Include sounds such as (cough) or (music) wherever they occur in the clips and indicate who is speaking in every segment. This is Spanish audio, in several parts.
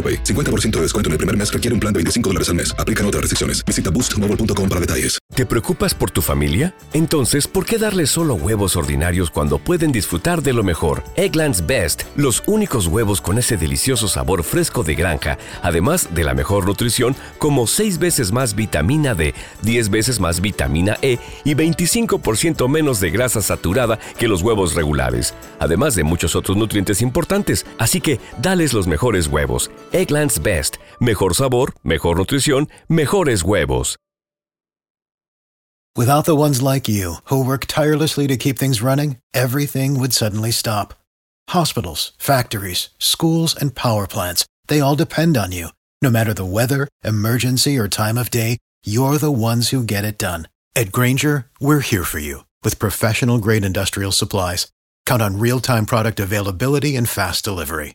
Speaker 1: AroPay. 50% de descuento en el primer mes requiere un plan de 25 dólares al mes. Aplican otras restricciones. Visita boostmobile.com para detalles.
Speaker 2: ¿Te preocupas por tu familia? Entonces, ¿por qué darles solo huevos ordinarios cuando pueden disfrutar de lo mejor? Eggland's Best, los únicos huevos con ese delicioso sabor fresco de granja, además de la mejor nutrición, como 6 veces más vitamina D, 10 veces más vitamina E y 25% menos de grasa saturada que los huevos regulares, además de muchos otros nutrientes importantes. Así que, dales los mejores huevos. Eggland's Best, mejor sabor, mejor nutrición, mejores huevos.
Speaker 3: Without the ones like you, who work tirelessly to keep things running, everything would suddenly stop. Hospitals, factories, schools, and power plants, they all depend on you. No matter the weather, emergency, or time of day, you're the ones who get it done. At Granger, we're here for you with professional grade industrial supplies. Count on real time product availability and fast delivery.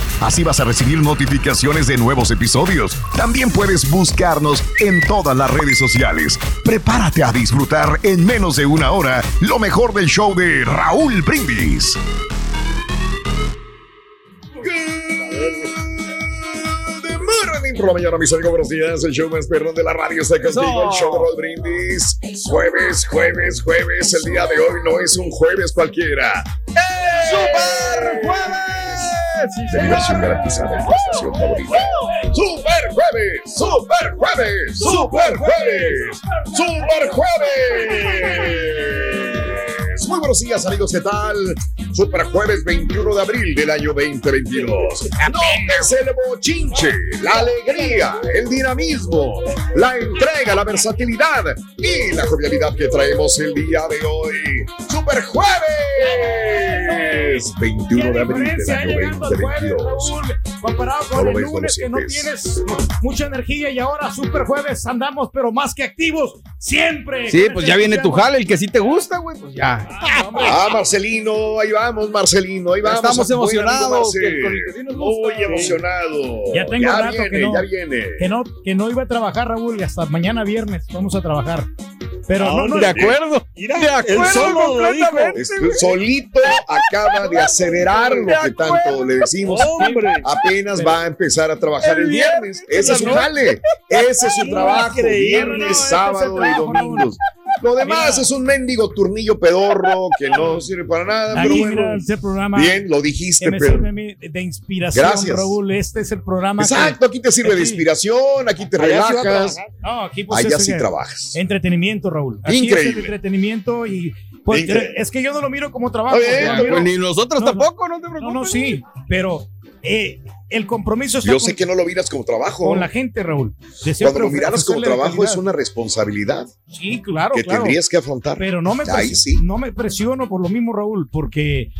Speaker 4: Así vas a recibir notificaciones de nuevos episodios. También puedes buscarnos en todas las redes sociales. Prepárate a disfrutar en menos de una hora lo mejor del show de Raúl Brindis. Por la mañana, mis amigos, buenos días. El show más perrón de la radio está contigo. El show de Raúl Brindis. Jueves, jueves, jueves. El día de hoy no es un jueves cualquiera. ¡Super jueves! De diversión garantizada en tu estación favorita. ¡Super jueves! ¡Super jueves! ¡Super jueves! ¡Super jueves! Muy buenos días, amigos, ¿qué tal? Super jueves 21 de abril del año 2022. Notes el bochinche, la alegría, el dinamismo, la entrega, la versatilidad y la jovialidad que traemos el día de hoy. Super jueves 21 de abril del año 2022.
Speaker 5: Comparado
Speaker 4: No
Speaker 5: con el lunes que no tienes mucha energía y ahora super jueves andamos pero más que activos siempre.
Speaker 6: Sí, pues ya viene tu jale, el que sí te gusta, güey, pues ya.
Speaker 4: Ah, Marcelino, ahí vamos, Marcelino, ahí vamos.
Speaker 6: estamos
Speaker 4: Muy
Speaker 6: emocionados.
Speaker 4: Muy emocionado.
Speaker 5: Ya tengo rato
Speaker 4: viene,
Speaker 5: que no,
Speaker 4: ya viene.
Speaker 5: que no que no iba a trabajar Raúl y hasta mañana viernes vamos a trabajar. Pero no, no,
Speaker 6: de acuerdo.
Speaker 4: Mira,
Speaker 6: de acuerdo
Speaker 4: solo lo dijo. solito acaba de acelerar lo que tanto le decimos.
Speaker 6: Hombre.
Speaker 4: Apenas va a empezar a trabajar el
Speaker 6: El
Speaker 4: viernes.
Speaker 6: viernes,
Speaker 4: Ese es su jale. Ese es su trabajo. Viernes,
Speaker 5: ese es el
Speaker 4: sábado y domingos. Lo demás
Speaker 5: Mira.
Speaker 4: es un mendigo turnillo pedorro que no sirve para nada. Pero bueno,
Speaker 5: mira este programa
Speaker 4: bien, lo
Speaker 5: que
Speaker 4: dijiste,
Speaker 5: me
Speaker 4: pero.
Speaker 5: sirve a mí de inspiración,
Speaker 4: Gracias.
Speaker 5: Raúl. Este es el programa que-
Speaker 4: Exacto, aquí te sirve de inspiración, aquí te
Speaker 6: Allá
Speaker 4: relajas.
Speaker 5: No, aquí pues
Speaker 4: allá
Speaker 5: es,
Speaker 4: sí trabajas.
Speaker 5: entretenimiento, Raúl. Aquí es
Speaker 4: Increíble.
Speaker 5: el entretenimiento y pues
Speaker 4: Increíble.
Speaker 5: es que yo no lo miro como trabajo. Miro-
Speaker 6: Pues ni nosotros
Speaker 5: No, no.
Speaker 6: tampoco, no te
Speaker 5: No,
Speaker 6: preocupes.
Speaker 5: no, sí, pero eh, el compromiso está
Speaker 4: Yo
Speaker 5: con,
Speaker 4: sé que no lo miras como trabajo.
Speaker 5: con la gente, Raúl.
Speaker 4: Cuando lo miraras como trabajo es una responsabilidad
Speaker 5: Sí, claro,
Speaker 4: que
Speaker 5: claro.
Speaker 4: tendrías que afrontar.
Speaker 5: Pero no me,
Speaker 4: Ahí sí.
Speaker 5: no me presiono por lo mismo, Raúl, porque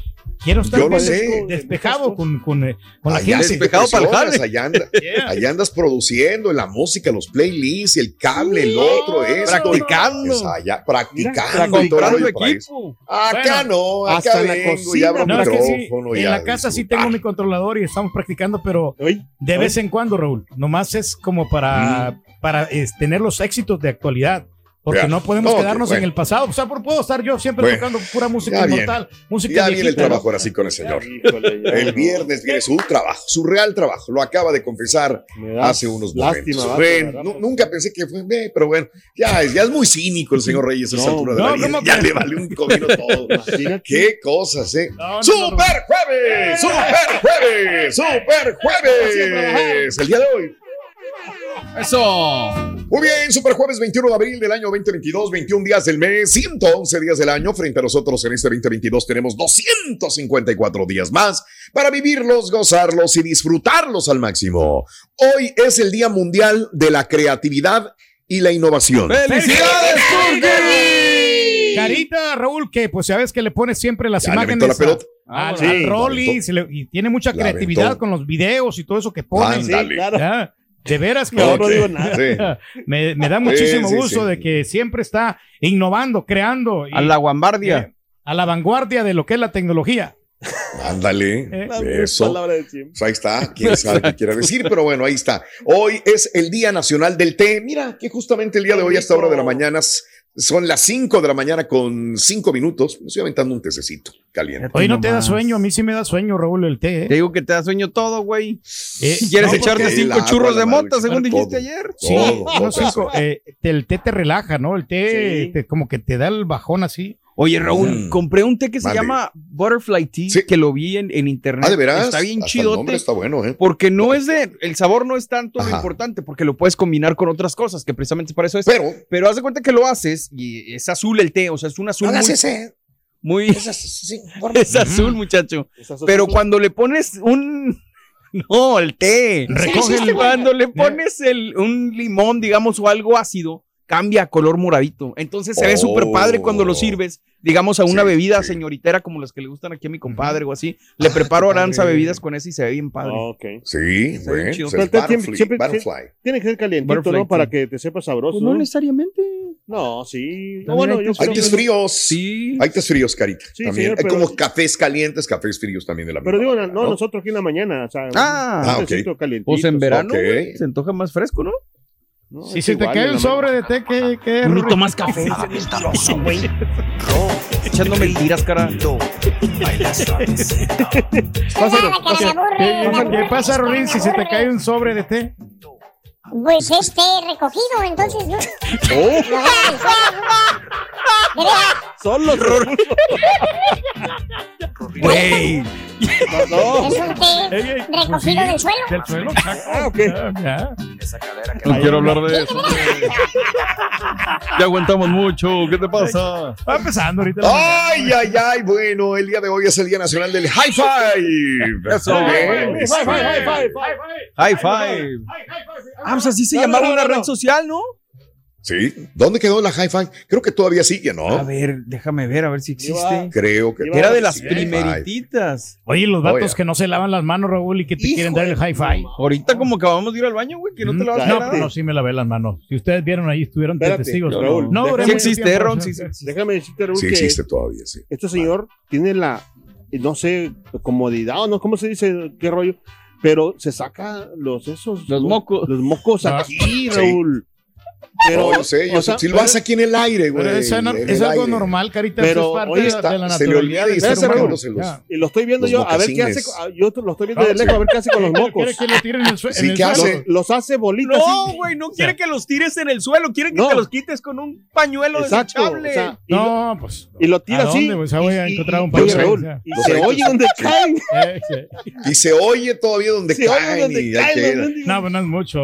Speaker 5: quiero estar
Speaker 4: Yo lo sé.
Speaker 5: des- despejado con, con, eh, con la
Speaker 4: Allá
Speaker 5: gente.
Speaker 4: sí te
Speaker 6: Despejado para el jale.
Speaker 4: allá, anda- (laughs)
Speaker 5: Yeah.
Speaker 4: allá andas produciendo la música, los playlists, el cable, el otro, esto.
Speaker 6: Practicando.
Speaker 4: Es allá,
Speaker 6: Mira,
Speaker 4: practicando. el
Speaker 6: comprando equipo.
Speaker 4: Acá no, acá
Speaker 6: hasta en la
Speaker 4: vengo y
Speaker 6: cocina.
Speaker 4: abro
Speaker 5: No, es que sí,
Speaker 4: micrófono. y
Speaker 5: en la casa sí tengo mi controlador y estamos practicando pero
Speaker 7: Oye,
Speaker 5: de vez en cuando, Raúl. Nomás es como para, para es, tener los éxitos de actualidad. Porque
Speaker 4: Ya.
Speaker 5: no podemos quedarnos
Speaker 4: bueno.
Speaker 5: en el pasado. O sea, por- puedo estar yo siempre
Speaker 4: Bueno,
Speaker 5: tocando pura música
Speaker 4: ya bien.
Speaker 5: inmortal. Música
Speaker 4: Ya viene el trabajo ahora sí con el señor.
Speaker 7: híjole, ya,
Speaker 4: El
Speaker 7: no.
Speaker 4: viernes viene su trabajo, su real trabajo. Lo acaba de confesar hace unos
Speaker 7: lástima,
Speaker 4: momentos. nunca pensé que fue, eh, pero bueno, ya, es- ya es muy cínico el señor Reyes a esa
Speaker 7: No,
Speaker 4: altura de
Speaker 5: no,
Speaker 4: la vida.
Speaker 5: ¿cómo (laughs)
Speaker 4: Ya le vale un comino todo. Qué cosas, ¿eh?
Speaker 5: No, no, no,
Speaker 4: ¡Super jueves! ¡Super jueves! ¡Super jueves! El día de hoy.
Speaker 8: Eso.
Speaker 4: Muy bien, Super Jueves 21 de abril del año 2022, 21 días del mes, 111 días del año. Frente a nosotros en este 2022 tenemos 254 días más para vivirlos, gozarlos y disfrutarlos al máximo. Hoy es el Día Mundial de la Creatividad y la Innovación.
Speaker 8: ¡Felicidades, Turkey!
Speaker 5: Carita, Raúl, que pues sabes que le pones siempre las
Speaker 4: Ya le
Speaker 5: imágenes
Speaker 4: la pelota.
Speaker 5: a- al,
Speaker 7: Sí,
Speaker 5: al
Speaker 4: la
Speaker 5: Rolly y tiene mucha
Speaker 4: La
Speaker 5: creatividad
Speaker 4: aventó.
Speaker 5: con los videos y todo eso que pone.
Speaker 4: Ándale.
Speaker 7: Sí, claro.
Speaker 5: De veras que
Speaker 7: No, no digo nada.
Speaker 4: Sí. (laughs)
Speaker 5: me, me da muchísimo
Speaker 4: sí,
Speaker 5: gusto
Speaker 4: sí.
Speaker 5: de que siempre está innovando, creando y,
Speaker 8: A la guambardia.
Speaker 5: eh, a la vanguardia de lo que es la tecnología.
Speaker 4: Ándale,
Speaker 5: Eh.
Speaker 7: La
Speaker 4: eso.
Speaker 7: palabra de siempre.
Speaker 4: Pues ahí está, quién sabe qué quiere decir, pero bueno, ahí está. Hoy es el Día Nacional del Té. Mira, que justamente el día de hoy, a esta hora de la mañana, son las 5 de la mañana con 5 minutos. Me estoy aventando un tececito caliente.
Speaker 5: Hoy no te da sueño, a mí sí me da sueño, Raúl, el té. ¿eh?
Speaker 8: Te digo que te da sueño todo, güey.
Speaker 5: Eh,
Speaker 8: ¿Quieres
Speaker 5: no,
Speaker 8: echarte cinco
Speaker 4: agua,
Speaker 8: churros de
Speaker 4: madre,
Speaker 8: mota, según
Speaker 4: todo.
Speaker 8: dijiste ayer?
Speaker 5: Sí,
Speaker 4: Todo,
Speaker 5: no, cinco, eh, el té te relaja, ¿no? El té
Speaker 7: Sí.
Speaker 5: te- como que te da el bajón así.
Speaker 8: Oye, Raúl,
Speaker 4: Mm.
Speaker 8: compré un té que se
Speaker 4: Mande.
Speaker 8: llama Butterfly Tea,
Speaker 4: Sí.
Speaker 8: que lo vi en, en internet.
Speaker 4: Ah, de veras.
Speaker 8: Está bien chidote.
Speaker 4: está bueno, ¿eh?
Speaker 8: Porque no es de. El sabor no es tanto lo importante, porque lo puedes combinar con otras cosas, que precisamente para eso es.
Speaker 4: Pero,
Speaker 8: Pero haz de cuenta que lo haces y es azul el té, o sea, es un azul
Speaker 4: no
Speaker 8: muy.
Speaker 4: ese.
Speaker 8: muy
Speaker 4: sí, (laughs)
Speaker 8: es azul, muchacho. Pero cuando le pones un. (laughs) No, el té.
Speaker 5: Recoge el-
Speaker 8: Cuando le pones el, un limón, digamos, o algo ácido, cambia a color moradito. Entonces se ve
Speaker 4: Oh.
Speaker 8: súper padre cuando lo sirves, digamos, a una
Speaker 4: Sí,
Speaker 8: bebida
Speaker 4: sí.
Speaker 8: señoritera como las que le gustan aquí a mi compadre o así. Le preparo aranza bebidas con eso y se ve bien padre.
Speaker 7: Ah, ok.
Speaker 4: Sí, Butterfly.
Speaker 7: Tiene que ser calientito,
Speaker 8: Butterfly
Speaker 7: ¿no? Para que te sepa sabroso.
Speaker 8: Pues no
Speaker 7: ¿no?
Speaker 8: necesariamente.
Speaker 7: No, sí. No, bueno,
Speaker 8: hay
Speaker 7: yo
Speaker 8: tés
Speaker 4: Hay fríos.
Speaker 8: Sí.
Speaker 4: Hay tés fríos, Carita.
Speaker 7: Sí,
Speaker 4: también.
Speaker 7: señor,
Speaker 4: Hay
Speaker 7: pero-
Speaker 4: como cafés calientes, cafés fríos también de la
Speaker 7: Pero
Speaker 4: misma
Speaker 7: digo,
Speaker 4: manera,
Speaker 7: no, nosotros aquí en la mañana. O sea,
Speaker 8: Ah,
Speaker 7: un
Speaker 4: ah, ok.
Speaker 8: Pues en verano güey, se antoja más fresco, ¿no?
Speaker 7: ¿No?
Speaker 5: Si se te
Speaker 7: igual
Speaker 5: cae
Speaker 7: en
Speaker 5: un sobre de té, ¿qué? qué
Speaker 8: Un
Speaker 5: Rorro?
Speaker 8: litro más café. Echando mentiras, cara.
Speaker 5: ¿Qué, pasa, Rorín, si se te cae un sobre de té?
Speaker 9: Pues este recogido, entonces, ¿no? (laughs)
Speaker 7: Oh,
Speaker 9: Lo dejan veras,
Speaker 7: son los Rorro.
Speaker 8: Güey.
Speaker 7: No, no.
Speaker 9: es un té
Speaker 5: pues
Speaker 9: recogido
Speaker 5: sí,
Speaker 9: del suelo.
Speaker 5: Del suelo,
Speaker 7: Ah, ok.
Speaker 5: ya, ya.
Speaker 8: No quiero hablar de eso. Ya aguantamos mucho. ¿Qué te pasa?
Speaker 5: Va empezando ahorita.
Speaker 4: Ay, ay, ay, bueno, el día de hoy es el Día Nacional del High Five.
Speaker 8: Eso.
Speaker 4: Bien.
Speaker 7: High five, high five,
Speaker 8: High five. Ah, pues así se
Speaker 7: No,
Speaker 8: llamaba
Speaker 7: no,
Speaker 8: una
Speaker 7: no,
Speaker 8: red social, ¿no?
Speaker 4: Sí, ¿dónde quedó la High Five? Creo que todavía sigue,
Speaker 8: A
Speaker 4: ¿no?
Speaker 8: ver, déjame ver, a ver si existe.
Speaker 4: Creo que
Speaker 8: Era de las
Speaker 4: sí,
Speaker 8: primerititas.
Speaker 5: Oye, los vatos
Speaker 4: Oye.
Speaker 5: que no se lavan las manos, Raúl, y que te quieren dar el high five.
Speaker 8: Ahorita como acabamos de ir al baño, güey, que no te la vas a
Speaker 5: No, no, sí me lavé las manos. Si ustedes vieron ahí, estuvieron
Speaker 7: Espérate,
Speaker 5: testigos.
Speaker 7: Raúl,
Speaker 5: no,
Speaker 7: déjame-
Speaker 8: Sí existe,
Speaker 5: tiempo,
Speaker 8: Ron, sí, sí.
Speaker 7: Déjame decirte, Raúl,
Speaker 4: Sí
Speaker 7: que
Speaker 4: existe todavía, sí.
Speaker 7: este señor tiene la, no sé, comodidad o no, ¿cómo se dice? ¿Qué rollo? Pero se saca los esos.
Speaker 8: Los mocos.
Speaker 7: Los mocos
Speaker 5: Ah,
Speaker 7: aquí,
Speaker 4: sí.
Speaker 7: Raúl.
Speaker 4: No, yo sé, yo
Speaker 7: o
Speaker 4: sé.
Speaker 7: sea,
Speaker 4: Si lo haces aquí en el aire, güey.
Speaker 5: Pero es, nor-
Speaker 4: en
Speaker 5: es
Speaker 4: el
Speaker 5: algo
Speaker 4: aire.
Speaker 5: normal, Carita.
Speaker 7: Pero,
Speaker 5: es parte de,
Speaker 4: está-
Speaker 5: de la
Speaker 4: se le olvida y está
Speaker 5: ser humano.
Speaker 4: sacándose los-
Speaker 5: Ya.
Speaker 7: Y lo estoy viendo
Speaker 4: Los
Speaker 7: yo, a ver qué hace. ah, Yo lo estoy viendo
Speaker 5: No,
Speaker 7: de lejos, a ver qué hace con los
Speaker 5: ¿Quiere
Speaker 7: mocos.
Speaker 5: que lo tiren en el, sue-
Speaker 4: Sí,
Speaker 5: en el
Speaker 4: ¿qué
Speaker 5: suelo?
Speaker 4: hace?
Speaker 7: Los hace bolitas.
Speaker 8: No, güey, no quiere que los tires en el suelo, quiere que
Speaker 7: No.
Speaker 8: te los quites con un pañuelo
Speaker 7: Exacto.
Speaker 8: desechable.
Speaker 5: No, pues.
Speaker 7: y lo tira
Speaker 5: ¿A
Speaker 7: así.
Speaker 5: sea, voy a encontrar un pañuelo,
Speaker 7: y se
Speaker 4: adictos.
Speaker 7: oye donde (laughs) caen. (laughs)
Speaker 5: Eh, sí.
Speaker 4: Y se oye todavía donde caen.
Speaker 5: No, pues no es mucho.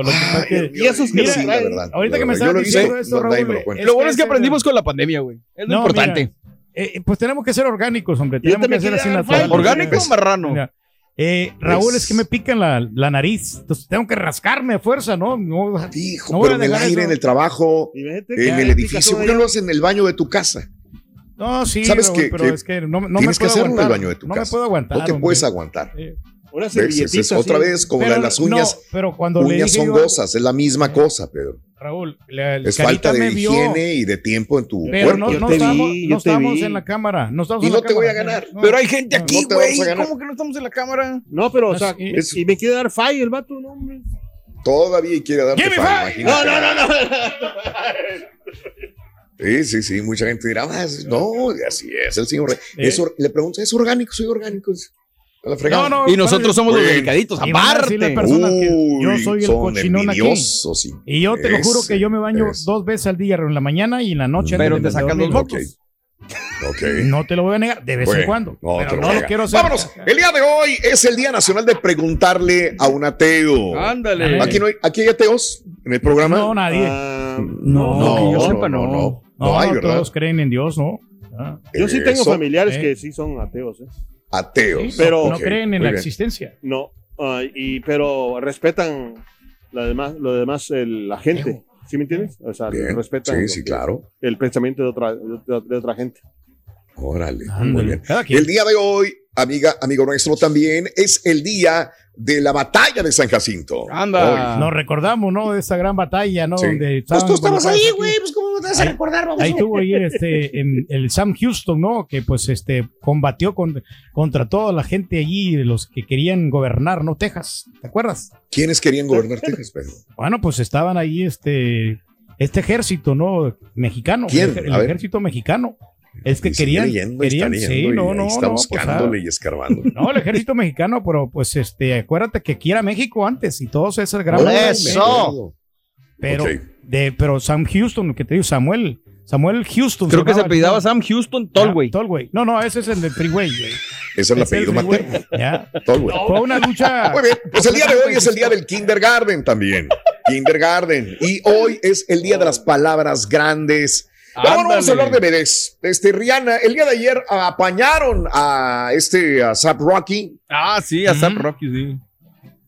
Speaker 7: Y esos que
Speaker 4: Sí,
Speaker 5: ahorita que me
Speaker 4: Yo lo nadie me
Speaker 5: Raúl,
Speaker 4: lo
Speaker 8: bueno es que aprendimos con la pandemia, güey. Es lo
Speaker 5: No,
Speaker 8: importante.
Speaker 5: Eh, pues tenemos que ser orgánicos, hombre.
Speaker 7: Yo
Speaker 5: Tenemos que
Speaker 7: también
Speaker 5: hacer así
Speaker 7: five.
Speaker 8: ¿Orgánico o marrano?
Speaker 5: Mira, eh, Raúl,
Speaker 4: Es-
Speaker 5: que me pican la, la nariz. Entonces tengo que rascarme a fuerza, ¿no? No,
Speaker 4: Hijo,
Speaker 5: no
Speaker 4: pero en el aire,
Speaker 5: eso.
Speaker 4: en el trabajo, en
Speaker 7: que
Speaker 4: el edificio. ¿Por qué no lo haces en el baño de tu casa?
Speaker 5: No, sí,
Speaker 4: ¿Sabes
Speaker 5: Raúl,
Speaker 4: qué?
Speaker 5: pero
Speaker 4: Que
Speaker 5: es que no, no me
Speaker 4: Tienes que
Speaker 5: puedo
Speaker 4: hacerlo en el
Speaker 5: aguantar.
Speaker 4: baño de tu
Speaker 5: no
Speaker 4: casa.
Speaker 5: me puedo aguantar.
Speaker 4: No te
Speaker 5: hombre.
Speaker 4: puedes aguantar.
Speaker 5: Eh,
Speaker 7: Una
Speaker 4: otra vez como
Speaker 5: pero
Speaker 4: la- las
Speaker 5: no,
Speaker 4: uñas.
Speaker 5: pero cuando le
Speaker 4: uñas
Speaker 5: dije
Speaker 4: son
Speaker 5: yo-
Speaker 4: gozas, es la misma cosa, Pedro.
Speaker 5: Raúl, la, el
Speaker 4: Es falta de
Speaker 5: me vio,
Speaker 4: higiene y de tiempo en tu
Speaker 5: pero
Speaker 4: cuerpo.
Speaker 5: no, no
Speaker 7: te
Speaker 5: estamos,
Speaker 7: vi,
Speaker 5: no
Speaker 7: yo te
Speaker 5: estamos
Speaker 7: vi.
Speaker 5: en la cámara. No estamos
Speaker 4: Y
Speaker 5: en
Speaker 4: no
Speaker 5: la
Speaker 4: te voy a ganar.
Speaker 5: no.
Speaker 8: Pero hay gente
Speaker 5: No,
Speaker 8: aquí,
Speaker 4: no
Speaker 8: güey. ¿Cómo que no estamos en la cámara?
Speaker 7: No, pero, o sea, es- y me quiere dar falla el vato, no, hombre.
Speaker 4: Todavía quiere
Speaker 5: five.
Speaker 4: imagínate.
Speaker 7: No, no, no, no.
Speaker 4: Sí, sí, sí. Mucha gente dirá, "Ah, no, así es el señor. Rey".
Speaker 5: ¿Eh?
Speaker 4: Es le pregunto, ¿es orgánico? Soy orgánico.
Speaker 5: No, no,
Speaker 8: Y nosotros somos los delicaditos, aparte.
Speaker 5: personas que
Speaker 4: Uy,
Speaker 5: yo soy el
Speaker 4: son
Speaker 5: cochinón aquí.
Speaker 4: sí.
Speaker 5: Y yo te lo juro que yo me baño dos veces al día, en la mañana y en la noche.
Speaker 8: Pero
Speaker 5: antes
Speaker 8: te sacan los
Speaker 4: Ok.
Speaker 8: mocos.
Speaker 4: Ok. (laughs)
Speaker 5: No te lo voy a negar, de vez en cuando.
Speaker 4: no,
Speaker 5: pero
Speaker 4: te lo
Speaker 5: no lo quiero hacer.
Speaker 4: Vámonos. El día de hoy es el Día Nacional de preguntarle a un ateo.
Speaker 8: Ándale.
Speaker 4: Aquí no hay, aquí hay ateos en el programa.
Speaker 5: No, nadie.
Speaker 7: Ah,
Speaker 8: No,
Speaker 5: No,
Speaker 8: que yo
Speaker 4: no,
Speaker 8: sepa,
Speaker 4: no,
Speaker 8: no.
Speaker 4: no.
Speaker 5: no,
Speaker 4: No hay, ¿verdad?
Speaker 5: todos creen en Dios, ¿no? Ah,
Speaker 7: yo sí tengo
Speaker 4: Eso,
Speaker 7: familiares
Speaker 5: eh.
Speaker 7: que sí son ateos, ¿eh?
Speaker 4: Ateos.
Speaker 7: Pero-
Speaker 5: no creen en la
Speaker 4: bien.
Speaker 5: existencia.
Speaker 7: No, ah, y, pero respetan lo demás, lo demás el- la gente. ¿Sí me entiendes? O sea,
Speaker 4: Bien.
Speaker 7: respetan
Speaker 4: Sí, sí, claro.
Speaker 7: el pensamiento de otra, de, de otra gente.
Speaker 4: Órale, muy bien. El día de hoy, amiga, amigo nuestro también, es el día de la batalla de San Jacinto.
Speaker 8: Anda.
Speaker 5: Nos recordamos, ¿no? De esa gran batalla, ¿no?
Speaker 4: Sí.
Speaker 5: Donde
Speaker 4: Pues tú estabas ahí, güey, pues cómo te vas a
Speaker 5: Ahí-
Speaker 4: recordar, vamos.
Speaker 5: Ahí tuvo ahí este, en el Sam Houston, ¿no? Que pues este combatió con- contra toda la gente allí de los que querían gobernar, ¿no? Texas, ¿te acuerdas?
Speaker 4: ¿Quiénes querían gobernar Texas, Pedro?
Speaker 5: Bueno, pues estaban ahí este, este ejército, ¿no? Mexicano.
Speaker 4: ¿Quién?
Speaker 5: El, ejército mexicano. Es que querían,
Speaker 4: leyendo,
Speaker 5: querían,
Speaker 4: está
Speaker 5: sí, no, no,
Speaker 4: está
Speaker 5: no, pues,
Speaker 4: buscándole y escarbando. (laughs)
Speaker 5: no, el ejército mexicano, pero pues este, acuérdate que aquí era México antes y todos esas gran
Speaker 8: Eso.
Speaker 5: Pero, de, pero Sam Houston, que te digo, Samuel, Samuel Houston.
Speaker 8: Creo que se apellidaba. Sam Houston Tolway.
Speaker 5: Ah, Tolway. No, no, ese es el del freeway, güey. (laughs)
Speaker 4: Ese es el apellido materno. Güey. (laughs)
Speaker 5: Fue una lucha. (laughs)
Speaker 4: Muy bien, pues el día de hoy es el día del kindergarten también. Kindergarten. Y hoy es el día de las palabras grandes. Bueno, vamos a hablar de bebés. Este, Rihanna, el día de ayer apañaron a este, a Zap Rocky,
Speaker 8: Ah, sí, a Sam
Speaker 5: Ujú.
Speaker 8: Rocky, sí.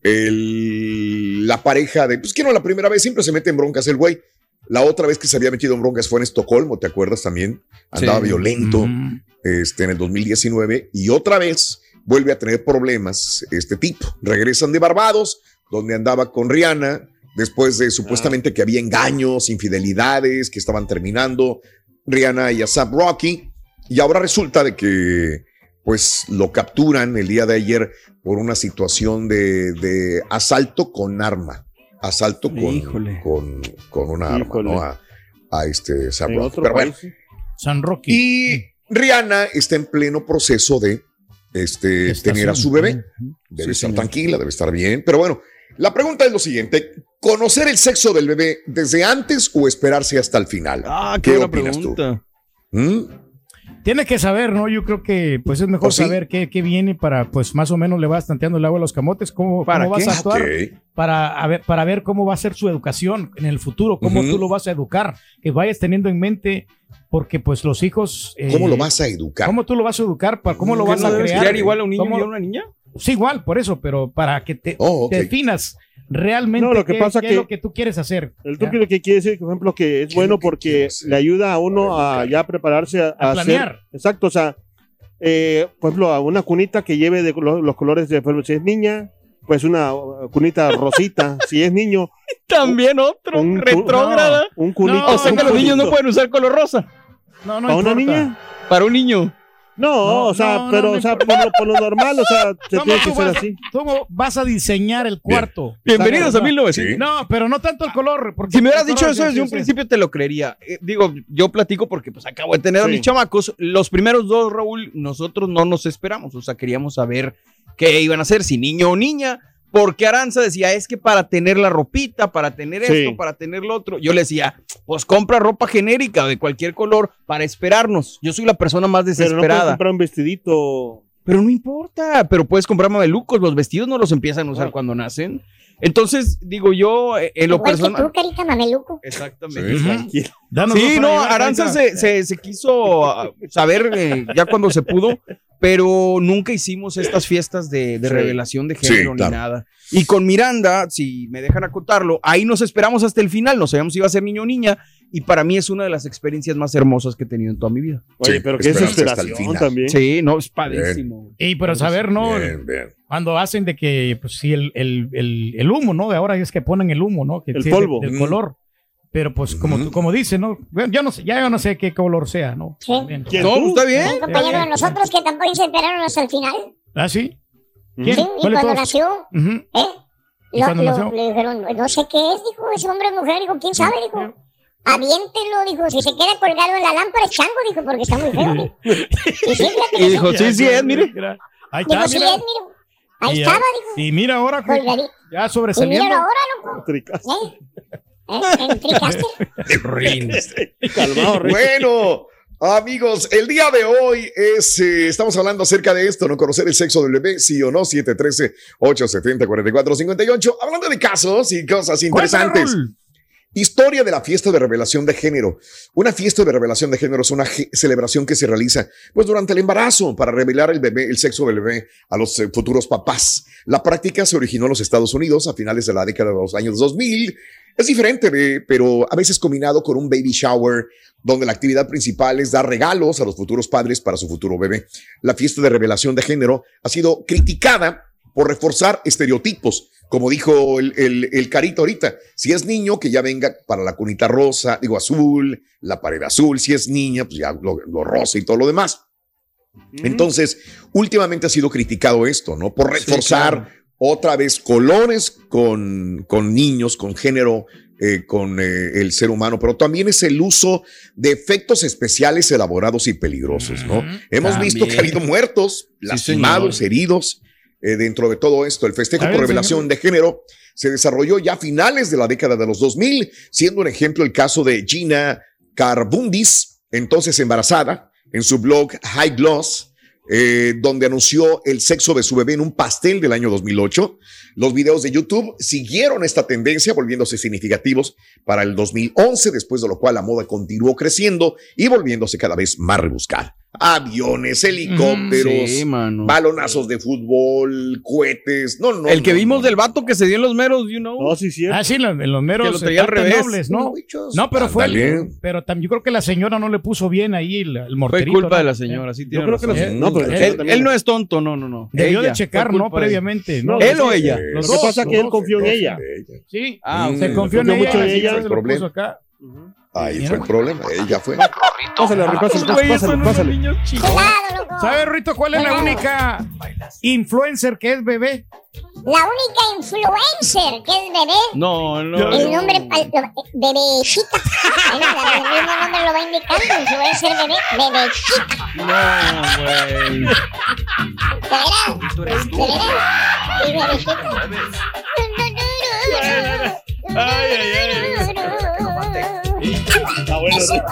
Speaker 4: El, la pareja de, pues que no la primera vez, siempre se mete en broncas el güey. La otra vez que se había metido en broncas fue en Estocolmo, ¿te acuerdas también? Andaba
Speaker 8: Sí.
Speaker 4: violento
Speaker 5: Mm.
Speaker 4: este, en el 2019 y otra vez vuelve a tener problemas este tipo. Regresan de Barbados, donde andaba con Rihanna, después de supuestamente que había engaños, infidelidades, que estaban terminando Rihanna y ASAP Rocky. Y ahora resulta de que pues lo capturan el día de ayer por una situación de, de asalto con arma. Asalto con, con, con una arma. ¿no? A, a este Pero bueno,
Speaker 7: país.
Speaker 5: San Rocky.
Speaker 4: y Rihanna está en pleno proceso de este, tener a su bebé. Debe
Speaker 8: Sí,
Speaker 4: estar
Speaker 8: señor.
Speaker 4: tranquila, debe estar bien. Pero bueno, la pregunta es lo siguiente: ¿conocer el sexo del bebé desde antes o esperarse hasta el final?
Speaker 8: Ah,
Speaker 4: ¿Qué
Speaker 8: qué buena
Speaker 4: opinas tú?
Speaker 8: pregunta.
Speaker 4: ¿Mm?
Speaker 5: Tiene que saber, ¿no? Yo creo que pues es mejor
Speaker 4: ¿Oh, sí?
Speaker 5: saber qué, qué viene para, pues más o menos le vas tanteando el agua a los camotes, cómo,
Speaker 8: ¿Para
Speaker 5: cómo vas a actuar, para, a ver, para ver cómo va a ser su educación en el futuro, cómo tú lo vas a educar, que vayas teniendo en mente, porque pues los hijos... eh,
Speaker 4: ¿Cómo lo vas a educar?
Speaker 5: ¿Cómo tú lo vas a educar? ¿Para ¿Cómo lo
Speaker 8: ¿Qué
Speaker 5: vas a crear?
Speaker 8: criar igual a un niño
Speaker 5: ¿Cómo-
Speaker 8: y a una niña?
Speaker 5: Sí, igual, por eso, pero para que te,
Speaker 4: Oh,
Speaker 5: te definas realmente
Speaker 7: No, lo que
Speaker 5: qué,
Speaker 7: pasa
Speaker 5: qué
Speaker 7: que-
Speaker 5: es lo que tú quieres hacer.
Speaker 7: El truco lo que quiere decir, por ejemplo, que es
Speaker 4: ¿Qué es
Speaker 7: bueno porque le ayuda a uno a ya prepararse a,
Speaker 5: A
Speaker 7: hacer-
Speaker 5: planear.
Speaker 7: exacto, o sea, eh, por ejemplo, a una cunita que lleve de lo- los colores de, por ejemplo, si es niña, pues una cunita rosita, (laughs) si es niño,
Speaker 8: También otro,
Speaker 7: un,
Speaker 8: retrógrada.
Speaker 7: no, un cunito.
Speaker 5: No,
Speaker 8: o sea
Speaker 7: un
Speaker 8: que los niños no pueden usar color rosa.
Speaker 5: No, no
Speaker 7: ¿Para una
Speaker 5: importa.
Speaker 7: niña?
Speaker 8: Para un niño.
Speaker 7: No,
Speaker 5: No,
Speaker 7: o sea,
Speaker 5: no,
Speaker 7: pero,
Speaker 5: no
Speaker 7: o sea, por lo, por lo normal, o sea, se (laughs)
Speaker 5: ¿Cómo
Speaker 7: tiene que ser
Speaker 5: vas-
Speaker 7: así.
Speaker 5: ¿Cómo vas a diseñar el cuarto?
Speaker 8: Bienvenidos a
Speaker 5: No,
Speaker 8: 1900.
Speaker 4: Sí.
Speaker 5: No, pero no tanto el color. Porque
Speaker 8: Si me hubieras dicho eso desde
Speaker 5: sí,
Speaker 8: un
Speaker 5: sí.
Speaker 8: principio te lo creería. Eh, digo, yo platico porque pues acabo de tener a mis chamacos. Los primeros dos, Raúl, nosotros no nos esperamos. O sea, queríamos saber qué iban a hacer, si niño o niña. Porque Aranza decía, es que para tener la ropita, para tener
Speaker 7: Sí.
Speaker 8: esto, para tener lo otro. Yo le decía, pues compra ropa genérica de cualquier color para esperarnos. Yo soy la persona más
Speaker 7: Pero no puedes
Speaker 8: desesperada.
Speaker 7: comprar un vestidito.
Speaker 8: Pero no importa, pero puedes comprar mamelucos, los vestidos no los empiezan a usar
Speaker 7: Claro.
Speaker 8: cuando nacen. Entonces, digo yo, eh, en lo
Speaker 9: Igual que
Speaker 8: personal.
Speaker 9: tú, carita mameluco.
Speaker 8: Exactamente.
Speaker 4: Sí.
Speaker 8: Sí, no, Aranza se, se, se quiso ah, saber eh, ya cuando se pudo, pero nunca hicimos estas fiestas de, de
Speaker 7: Sí.
Speaker 8: revelación de
Speaker 4: Sí,
Speaker 8: género
Speaker 4: claro.
Speaker 8: ni nada. Y con Miranda, si me dejan acotarlo, ahí nos esperamos hasta el final, no sabíamos si iba a ser niño o niña, y para mí es una de las experiencias más hermosas que he tenido en toda mi vida.
Speaker 7: Oye,
Speaker 4: Sí,
Speaker 7: pero qué desesperación también.
Speaker 8: Sí, no, es padrísimo.
Speaker 5: Y pero saber, ¿no?
Speaker 4: Bien, bien.
Speaker 5: Cuando hacen de que, pues sí, el, el, el, el humo, ¿no? De ahora es que ponen el humo, ¿no? Que
Speaker 7: El
Speaker 5: sí,
Speaker 7: polvo.
Speaker 5: del
Speaker 4: Mm.
Speaker 5: color. Pero pues como tú, como dices, ¿no? Bueno, yo no sé, ya yo no sé qué color sea, ¿no?
Speaker 9: Sí.
Speaker 5: También.
Speaker 8: No, pues, está bien.
Speaker 9: Un compañero de nosotros que tampoco se esperaron hasta el final.
Speaker 5: ¿Ah, sí?
Speaker 9: Sí, y
Speaker 5: ¿Cuál de
Speaker 9: cuando nació,
Speaker 5: Ujú.
Speaker 9: ¿eh?
Speaker 5: ¿Y
Speaker 9: Lo-
Speaker 5: cuando
Speaker 9: lo-
Speaker 5: nació?
Speaker 9: le dijeron, no sé qué es, dijo, es hombre o mujer, dijo, ¿quién sabe? Dijo, aviéntelo, dijo, si se queda colgado en la lámpara es chango, dijo, porque está muy feo. dijo. (laughs) Y sí,
Speaker 8: Y dijo, sí, sí es, mire.
Speaker 5: Ahí
Speaker 9: Dijo,
Speaker 5: está,
Speaker 9: sí
Speaker 5: mira.
Speaker 9: es, mira. Ahí
Speaker 5: Y,
Speaker 9: estaba, dijo.
Speaker 5: Y mira ahora,
Speaker 9: Colgadito.
Speaker 5: ya
Speaker 9: Y mira
Speaker 5: sobresaliendo.
Speaker 9: ahora, loco. ¿Eh? ¿Eh? ¿En Tricaster? (laughs) (laughs)
Speaker 4: Calmado. Bueno, amigos, el día de hoy es, eh, estamos hablando acerca de esto, ¿no? Conocer el sexo del bebé, sí o no, 713-870-4458. Hablando de casos y cosas interesantes. Historia de la fiesta de revelación de género. Una fiesta de revelación de género es una celebración que se realiza pues durante el embarazo para revelar el bebé, el sexo del bebé a los eh, futuros papás. La práctica se originó en los Estados Unidos a finales de la década de los años 2000. Es diferente, de- pero a veces combinado con un baby shower donde la actividad principal es dar regalos a los futuros padres para su futuro bebé. La fiesta de revelación de género ha sido criticada por reforzar estereotipos. Como dijo el, el- el carito ahorita, si es niño, que ya venga para la cunita rosa, digo azul, la pared azul, si es niña, pues ya lo, lo rosa y todo lo demás. Entonces, últimamente ha sido criticado esto, ¿no? Por
Speaker 8: Sí,
Speaker 4: reforzar
Speaker 8: claro.
Speaker 4: otra vez colores con, con niños, con género, eh, con eh, el ser humano, pero también es el uso de efectos especiales elaborados y peligrosos, ¿no? Hemos visto que ha habido muertos, lastimados, heridos eh, dentro de todo esto. El festejo por revelación de género se desarrolló ya a finales de la década de los 2000, siendo un ejemplo el caso de Gina Carbundis, entonces embarazada, en su blog High Gloss, eh, donde anunció el sexo de su bebé en un pastel del año 2008. Los videos de YouTube siguieron esta tendencia, volviéndose significativos para el 2011, después de lo cual la moda continuó creciendo y volviéndose cada vez más rebuscada. Aviones, helicópteros,
Speaker 8: Sí, mano.
Speaker 4: balonazos de fútbol, cohetes. No, no.
Speaker 8: el que
Speaker 4: no,
Speaker 8: vimos
Speaker 4: no.
Speaker 8: del vato que se dio en los meros, you know.
Speaker 7: No, sí, sí.
Speaker 5: Ah, sí, en los meros
Speaker 8: Que lo traía al revés.
Speaker 5: nobles, ¿no? No, pero fue.
Speaker 4: Ándale.
Speaker 5: Pero también yo creo que la señora no le puso bien ahí el, el
Speaker 8: Fue
Speaker 5: morterito.
Speaker 8: culpa
Speaker 5: ¿no?
Speaker 8: de la señora, sí tiene
Speaker 7: creo que
Speaker 8: razón.
Speaker 7: los- no, pero
Speaker 5: él-
Speaker 7: el
Speaker 8: él,
Speaker 7: también-
Speaker 8: él no es tonto, no, no, no.
Speaker 5: Debió de checar,
Speaker 8: fue
Speaker 5: ¿no? Previamente.
Speaker 7: No.
Speaker 8: ¿Él o ella?
Speaker 4: Eh,
Speaker 7: Lo que pasa es que él confió en ella.
Speaker 5: Sí,
Speaker 8: Ah,
Speaker 5: se confió en ella.
Speaker 7: mucho en ella.
Speaker 4: Ahí fue el problema. Ella fue.
Speaker 7: Pásale, pásale, pásale.
Speaker 5: ¿Sabes, Rito, cuál es la única influencer que es bebé?
Speaker 9: La única influencer que es bebé,
Speaker 8: No, no.
Speaker 9: el nombre lo- bebecita. El mismo nombre lo va indicando, influencer bebé, bebecita.
Speaker 8: No, güey.
Speaker 7: Está bueno.
Speaker 9: Está.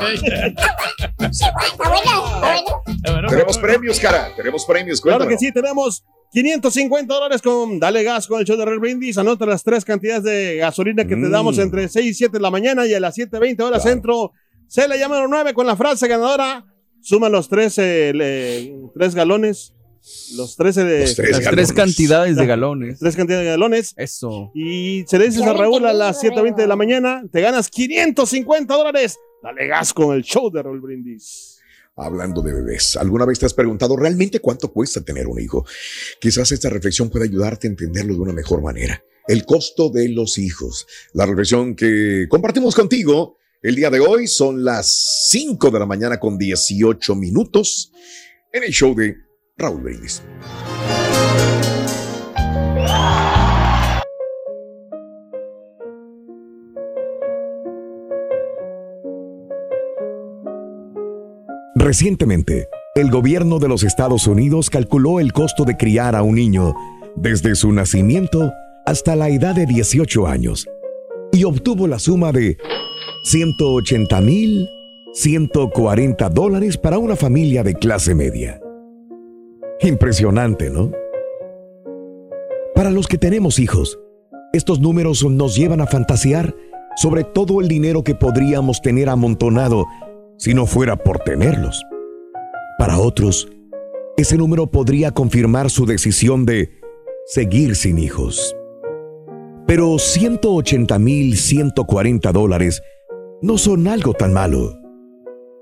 Speaker 4: Tenemos premios, cara. Tenemos premios.
Speaker 7: Claro
Speaker 4: Cuéntanos.
Speaker 7: que sí, tenemos 550 dólares con Dale Gas con el show de Real Brindis. Anota las tres cantidades de gasolina que te
Speaker 4: Mm.
Speaker 7: damos entre 6 y 7 de la mañana y a las 7.20 horas
Speaker 4: Claro.
Speaker 7: centro. Se le llama 9 con la frase ganadora. Suma los tres, eh, le- tres galones. Los 13 de.
Speaker 4: Los tres
Speaker 8: Las
Speaker 4: galones.
Speaker 8: tres cantidades de galones.
Speaker 7: Tres cantidades de galones.
Speaker 8: Eso.
Speaker 7: Y se le dices a Raúl a las 7.20 de la mañana. Te ganas 550 dólares. Dale gas con el show de Raúl Brindis.
Speaker 4: Hablando de bebés, ¿alguna vez te has preguntado realmente cuánto cuesta tener un hijo? Quizás esta reflexión pueda ayudarte a entenderlo de una mejor manera. El costo de los hijos. La reflexión que compartimos contigo el día de hoy son las 5 de la mañana con 18 minutos en el show de Raúl Brindis.
Speaker 10: Recientemente, el gobierno de los Estados Unidos calculó el costo de criar a un niño desde su nacimiento hasta la edad de 18 años y obtuvo la suma de 180 mil 140 dólares para una familia de clase media. Impresionante, ¿no? Para los que tenemos hijos, estos números nos llevan a fantasear sobre todo el dinero que podríamos tener amontonado si no fuera por tenerlos. Para otros, ese número podría confirmar su decisión de seguir sin hijos. Pero 180.140 dólares no son algo tan malo.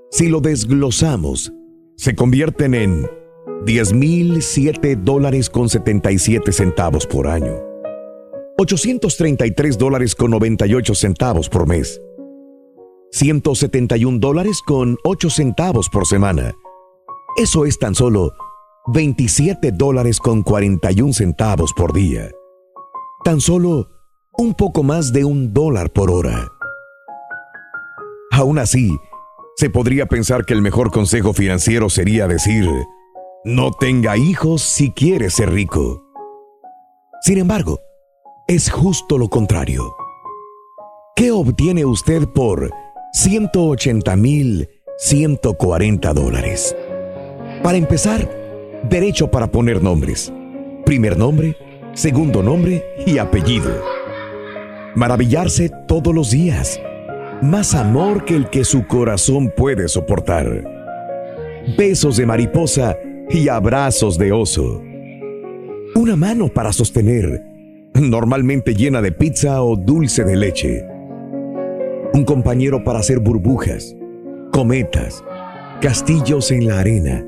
Speaker 10: Si lo desglosamos, se convierten en 10.007 dólares con 77 centavos por año. 833 dólares con 98 centavos por mes.
Speaker 4: 171 dólares con 8 centavos por semana. Eso es tan solo 27 dólares con 41 centavos por día. Tan solo un poco más de un dólar por hora. Aún así, se podría pensar que el mejor consejo financiero sería decir, no tenga hijos si quiere ser rico. Sin embargo, es justo lo contrario. ¿Qué obtiene usted por 180 mil 140 dólares? Para empezar, derecho para poner nombres. Primer nombre, segundo nombre y apellido. Maravillarse todos los días. Más amor que el que su corazón puede soportar. Besos de mariposa y abrazos de oso. Una mano para sostener, normalmente llena de pizza o dulce de leche. Un compañero para hacer burbujas, cometas, castillos en la arena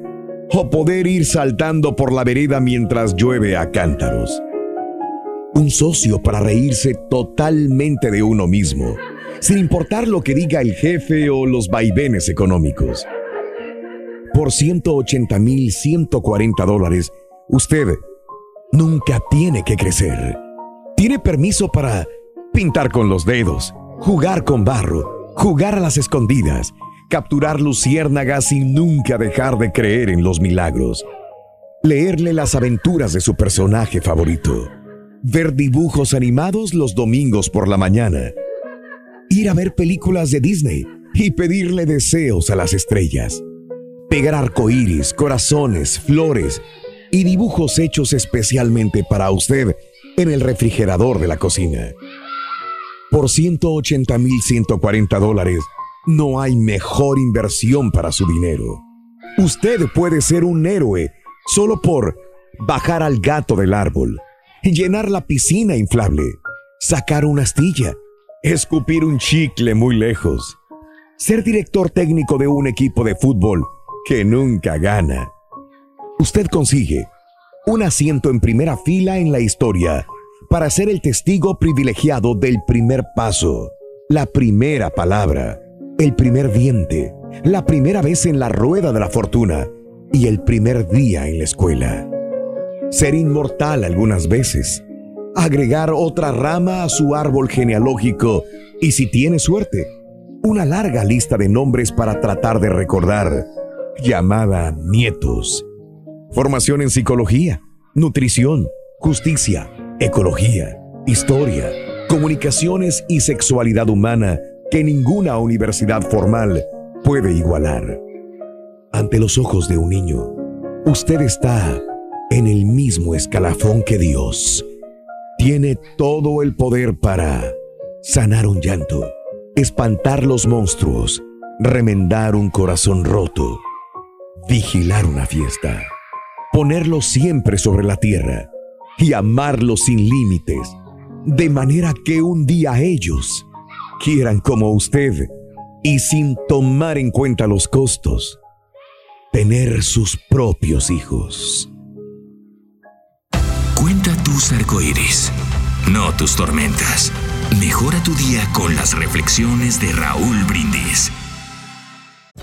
Speaker 4: o poder ir saltando por la vereda mientras llueve a cántaros. Un socio para reírse totalmente de uno mismo, sin importar lo que diga el jefe o los vaivenes económicos. Por 180 mil 140 dólares, usted nunca tiene que crecer. Tiene permiso para pintar con los dedos, jugar con barro, jugar a las escondidas, capturar luciérnagas y nunca dejar de creer en los milagros. Leerle las aventuras de su personaje favorito. Ver dibujos animados los domingos por la mañana. Ir a ver películas de Disney y pedirle deseos a las estrellas. Pegar arcoíris, corazones, flores y dibujos hechos especialmente para usted en el refrigerador de la cocina. Por 180.140 dólares, no hay mejor inversión para su dinero. Usted puede ser un héroe solo por bajar al gato del árbol, llenar la piscina inflable, sacar una astilla, escupir un chicle muy lejos, ser director técnico de un equipo de fútbol que nunca gana. Usted consigue un asiento en primera fila en la historia para ser el testigo privilegiado del primer paso, la primera palabra el primer diente, la primera vez en la rueda de la fortuna y el primer día en la escuela. Ser inmortal algunas veces, agregar otra rama a su árbol genealógico y si tiene suerte, una larga lista de nombres para tratar de recordar, llamada nietos. Formación en psicología, nutrición, justicia, ecología, historia, comunicaciones y sexualidad humana que ninguna universidad formal puede igualar. Ante los ojos de un niño, usted está en el mismo escalafón que Dios. Tiene todo el poder para sanar un llanto, espantar los monstruos, remendar un corazón roto, vigilar una fiesta, ponerlo siempre sobre la tierra y amarlo sin límites, de manera que un día ellos quieran como usted y sin tomar en cuenta los costos, tener sus propios hijos.
Speaker 11: Cuenta tus arcoíris, no tus tormentas. Mejora tu día con las reflexiones de Raúl Brindis.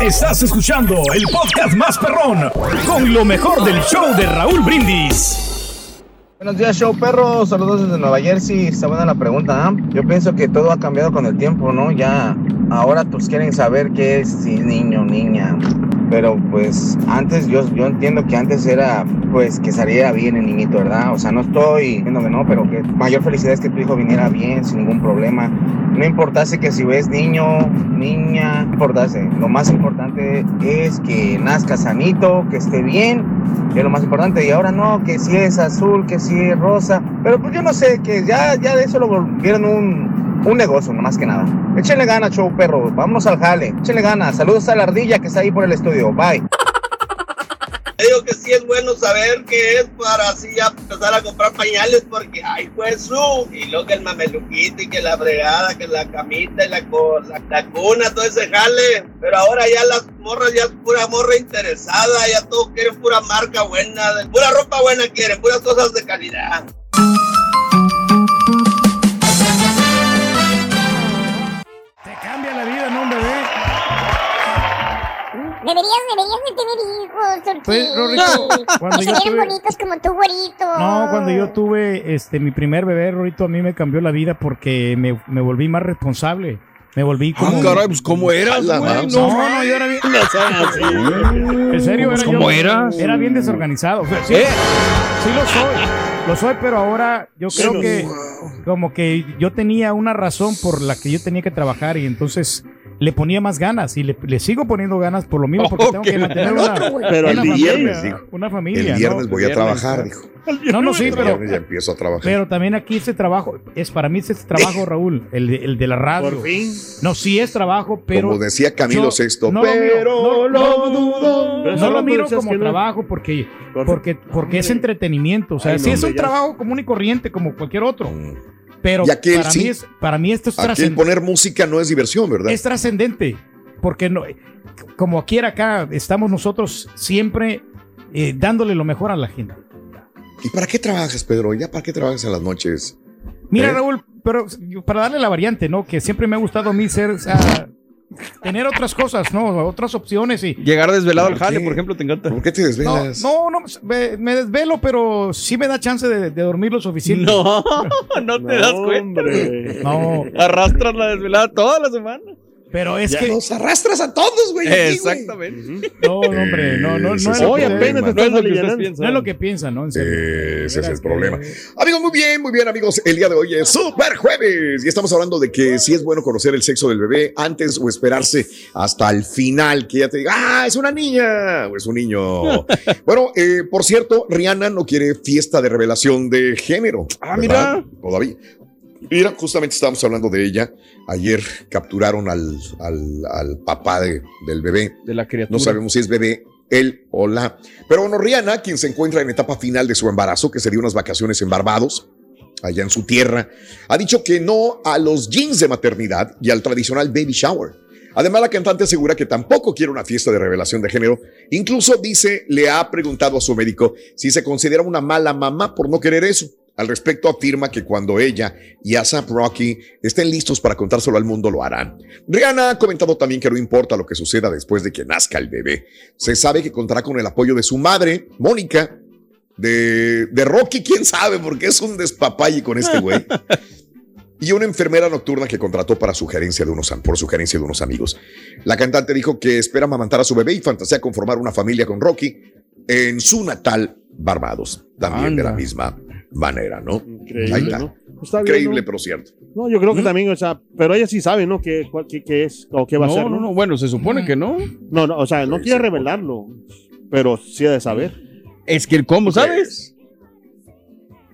Speaker 12: Estás escuchando el podcast más perrón con lo mejor del show de Raúl Brindis.
Speaker 13: Buenos días, show perro. Saludos desde Nueva Jersey. Está buena la pregunta. ¿ah? Yo pienso que todo ha cambiado con el tiempo, ¿no? Ya ahora pues quieren saber qué es si niño niña. Pero pues antes, yo, yo entiendo que antes era pues que saliera bien el niñito, ¿verdad? O sea, no estoy diciendo que no, pero que mayor felicidad es que tu hijo viniera bien, sin ningún problema. No importase que si ves niño, niña, no importase. Lo más importante es que nazca sanito, que esté bien, es lo más importante. Y ahora no, que si es azul, que si es rosa. Pero pues yo no sé, que ya, ya de eso lo volvieron un, un negocio, más que nada. Échenle gana, show perro. Vámonos al jale. Échenle gana. Saludos a la ardilla que está ahí por el estudio. Bye. (laughs)
Speaker 14: digo que sí es bueno saber qué es para así ya empezar a comprar pañales porque ay pues y luego que el mameluquito y que la fregada, que la camita y la, la, la cuna, todo ese jale. Pero ahora ya las morras ya es pura morra interesada, ya todos quieren pura marca buena, pura ropa buena quieren, puras cosas de calidad.
Speaker 9: Deberías, deberías de tener hijos.
Speaker 5: Pues, Rorrito, cuando
Speaker 9: que
Speaker 5: yo tuve-
Speaker 9: bonitos como tú, güerito.
Speaker 5: No, cuando yo tuve este mi primer bebé, Rorito, a mí me cambió la vida porque me, me volví más responsable. Me volví como...
Speaker 8: Ah, caray, pues, ¿cómo eras,
Speaker 5: No,
Speaker 8: güey?
Speaker 5: no,
Speaker 8: No,
Speaker 5: no, yo era bien... En serio,
Speaker 8: Pues,
Speaker 5: era
Speaker 8: ¿cómo
Speaker 5: yo-
Speaker 8: eras?
Speaker 5: Era bien desorganizado. O sea, sí,
Speaker 8: ¿Eh?
Speaker 5: sí lo soy. Lo soy, pero ahora yo creo que como que yo tenía una razón por la que yo tenía que trabajar y entonces le ponía más ganas y le, le sigo poniendo ganas por lo mismo porque tengo que mantener una,
Speaker 4: Pero el
Speaker 5: una
Speaker 4: viernes,
Speaker 5: familia,
Speaker 4: dijo.
Speaker 5: una familia.
Speaker 4: El viernes
Speaker 5: ¿no?
Speaker 4: voy a trabajar, dijo.
Speaker 5: No, no, sí,
Speaker 4: El
Speaker 5: pero,
Speaker 4: viernes ya empiezo a trabajar.
Speaker 5: pero también aquí este trabajo, es para mí este trabajo, (laughs) Raúl, el de, el de la radio.
Speaker 4: Por fin.
Speaker 5: No, sí es trabajo, pero...
Speaker 4: Como decía Camilo Sexto,
Speaker 5: no lo miro,
Speaker 4: pero
Speaker 5: no-
Speaker 4: lo dudo.
Speaker 5: no lo miro como trabajo porque, porque, porque es entretenimiento. O sea,
Speaker 4: Ay,
Speaker 5: sí es un trabajo común y corriente como cualquier otro. Pero
Speaker 4: Y
Speaker 5: para,
Speaker 4: sí.
Speaker 5: mí es, para mí esto es trascendente.
Speaker 4: poner música no es diversión, ¿verdad?
Speaker 5: Es trascendente. Porque no, como aquí era acá, estamos nosotros siempre eh, dándole lo mejor a la gente.
Speaker 4: ¿Y para qué trabajas, Pedro? ¿Ya para qué trabajas en las noches?
Speaker 5: Mira,
Speaker 4: ¿Eh?
Speaker 5: Raúl, pero para darle la variante, ¿no? Que siempre me ha gustado a mí ser, o sea, tener otras cosas, ¿no? Otras opciones y...
Speaker 8: Llegar desvelado al
Speaker 5: ¿Por
Speaker 8: jale,
Speaker 5: qué?
Speaker 8: por ejemplo, te encanta.
Speaker 4: ¿Por qué te
Speaker 5: No, no, no, me, me desvelo, pero sí me da chance de, de dormir lo suficiente.
Speaker 8: No, (laughs) no te das cuenta.
Speaker 5: No.
Speaker 8: Arrastras la desvelada toda la semana.
Speaker 5: Pero es
Speaker 4: Ya
Speaker 5: que...
Speaker 4: Nos arrastras a todos, güey. aquí, güey.
Speaker 8: Exactamente.
Speaker 5: No, no, hombre, no, no, no es que
Speaker 4: el problema.
Speaker 5: no es lo que ustedes piensan. No es lo que piensan, ¿no? En serio.
Speaker 4: Ese es el problema. Amigos, muy bien, muy bien, amigos. El día de hoy es Super Jueves y estamos hablando de que si es bueno conocer el sexo del bebé antes o esperarse hasta el final, que ya te diga, ah, es una niña o es un niño. (laughs) bueno, eh, por cierto, Rihanna no quiere fiesta de revelación de género.
Speaker 8: Ah,
Speaker 4: ¿verdad? Todavía. Mira, justamente estábamos hablando de ella. Ayer capturaron al, al- al papá de- del bebé.
Speaker 8: De la criatura.
Speaker 4: No sabemos si es bebé, él o la. Pero bueno, Rihanna, quien se encuentra en etapa final de su embarazo, que se dio unas vacaciones en Barbados, allá en su tierra, ha dicho que no a los jeans de maternidad y al tradicional baby shower. Además, la cantante asegura que tampoco quiere una fiesta de revelación de género. Incluso dice, le ha preguntado a su médico si se considera una mala mamá por no querer eso. Al respecto, afirma que cuando ella y ASAP Rocky estén listos para contárselo al mundo, lo harán. Rihanna ha comentado también que no importa lo que suceda después de que nazca el bebé. Se sabe que contará con el apoyo de su madre, Mónica, de, de Rocky, quién sabe, porque es un despapalle con este güey. (laughs) y una enfermera nocturna que contrató para sugerencia de unos, por sugerencia de unos amigos. La cantante dijo que espera amamantar a su bebé y fantasea con formar una familia con Rocky en su natal Barbados, también de la misma manera, ¿no?
Speaker 7: Increíble,
Speaker 4: Ahí está.
Speaker 7: ¿no? Está bien,
Speaker 4: Increíble,
Speaker 7: ¿no?
Speaker 4: pero cierto.
Speaker 7: No, yo creo que también, o sea, pero ella sí sabe, ¿no? ¿Qué, cuál- qué, qué es o qué va
Speaker 8: No,
Speaker 7: a ser?
Speaker 8: no, no, bueno, se supone que no.
Speaker 7: No, no, o sea, no quiere revelarlo, pero sí ha de saber.
Speaker 8: Es que, ¿cómo sabes?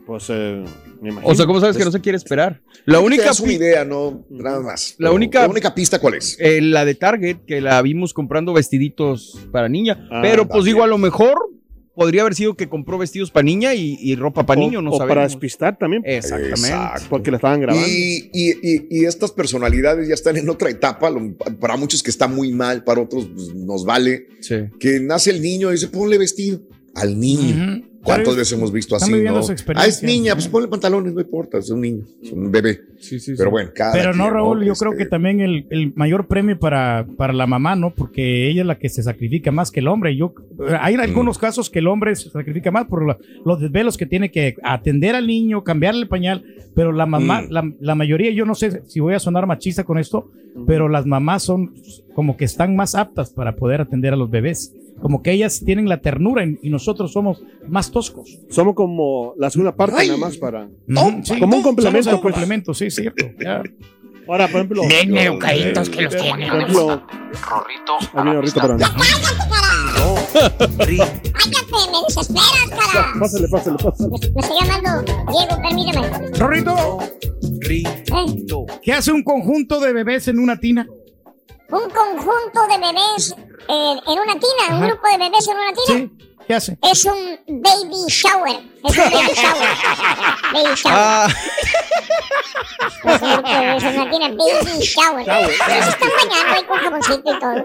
Speaker 7: Pues, eh, me imagino.
Speaker 8: O sea, ¿cómo sabes que no se quiere esperar? La única,
Speaker 4: das una idea, no, nada más.
Speaker 8: La única-
Speaker 4: la única pista, ¿cuál es?
Speaker 8: eh, la de Target, que la vimos comprando vestiditos para niña.
Speaker 4: Ah,
Speaker 8: pero pues digo, a lo mejor podría haber sido que compró vestidos para niña y, y ropa para niño, no
Speaker 7: o
Speaker 8: sabemos.
Speaker 7: para despistar también.
Speaker 8: Exactamente.
Speaker 4: Exacto.
Speaker 7: Porque la estaban grabando.
Speaker 4: Y, y- y- y estas personalidades ya están en otra etapa. lo- Para muchos que está muy mal, para otros pues, nos vale.
Speaker 8: Sí.
Speaker 4: Que nace el niño y dice, ponle vestido al niño. ¿Cuántas veces hemos visto así? no? Ah, es niña, pues ponle pantalones, no importa, es un niño, es un bebé. Pero bueno, cada
Speaker 5: Pero no, Raúl, yo creo
Speaker 4: Este,
Speaker 5: que también el, el mayor premio para, para la mamá, ¿no? Porque ella es la que se sacrifica más que el hombre. Yo, hay
Speaker 4: Mm.
Speaker 5: algunos casos que el hombre se sacrifica más por la- los desvelos que tiene que atender al niño, cambiarle el pañal, pero la mamá,
Speaker 4: Mm.
Speaker 5: la, la mayoría, yo no sé si voy a sonar machista con esto, pero las mamás son como que están más aptas para poder atender a los bebés. Como que ellas tienen la ternura y y nosotros somos más toscos.
Speaker 7: Somos como la segunda parte
Speaker 5: Ay.
Speaker 7: nada más para...
Speaker 5: Ujú, sí.
Speaker 7: como un complemento,
Speaker 5: Somos
Speaker 7: pues.
Speaker 5: complemento, sí, cierto. ya.
Speaker 7: Ahora, por ejemplo...
Speaker 5: Bien
Speaker 7: yo-
Speaker 5: educaditos que los
Speaker 7: por
Speaker 5: tienen.
Speaker 7: ejemplo, Ahí viene Rorrito, pero no. (laughs)
Speaker 9: Cállate, me desesperas, cara.
Speaker 7: Pásale, pásale, pásale.
Speaker 9: Me está llamando Diego, permíteme.
Speaker 5: Rorrito,
Speaker 9: Eh,
Speaker 5: ¿qué hace un conjunto de bebés en una tina?
Speaker 9: Un conjunto de bebés eh, en una tina, un grupo de bebés en una tina.
Speaker 5: Sí, ¿qué hace?
Speaker 9: Es un baby shower. Es un baby shower. baby shower.
Speaker 8: Ah,
Speaker 9: Es un grupo de bebés en una tina, baby shower.
Speaker 8: Shower.
Speaker 9: Pero se están bañando ahí con jaboncito y todo.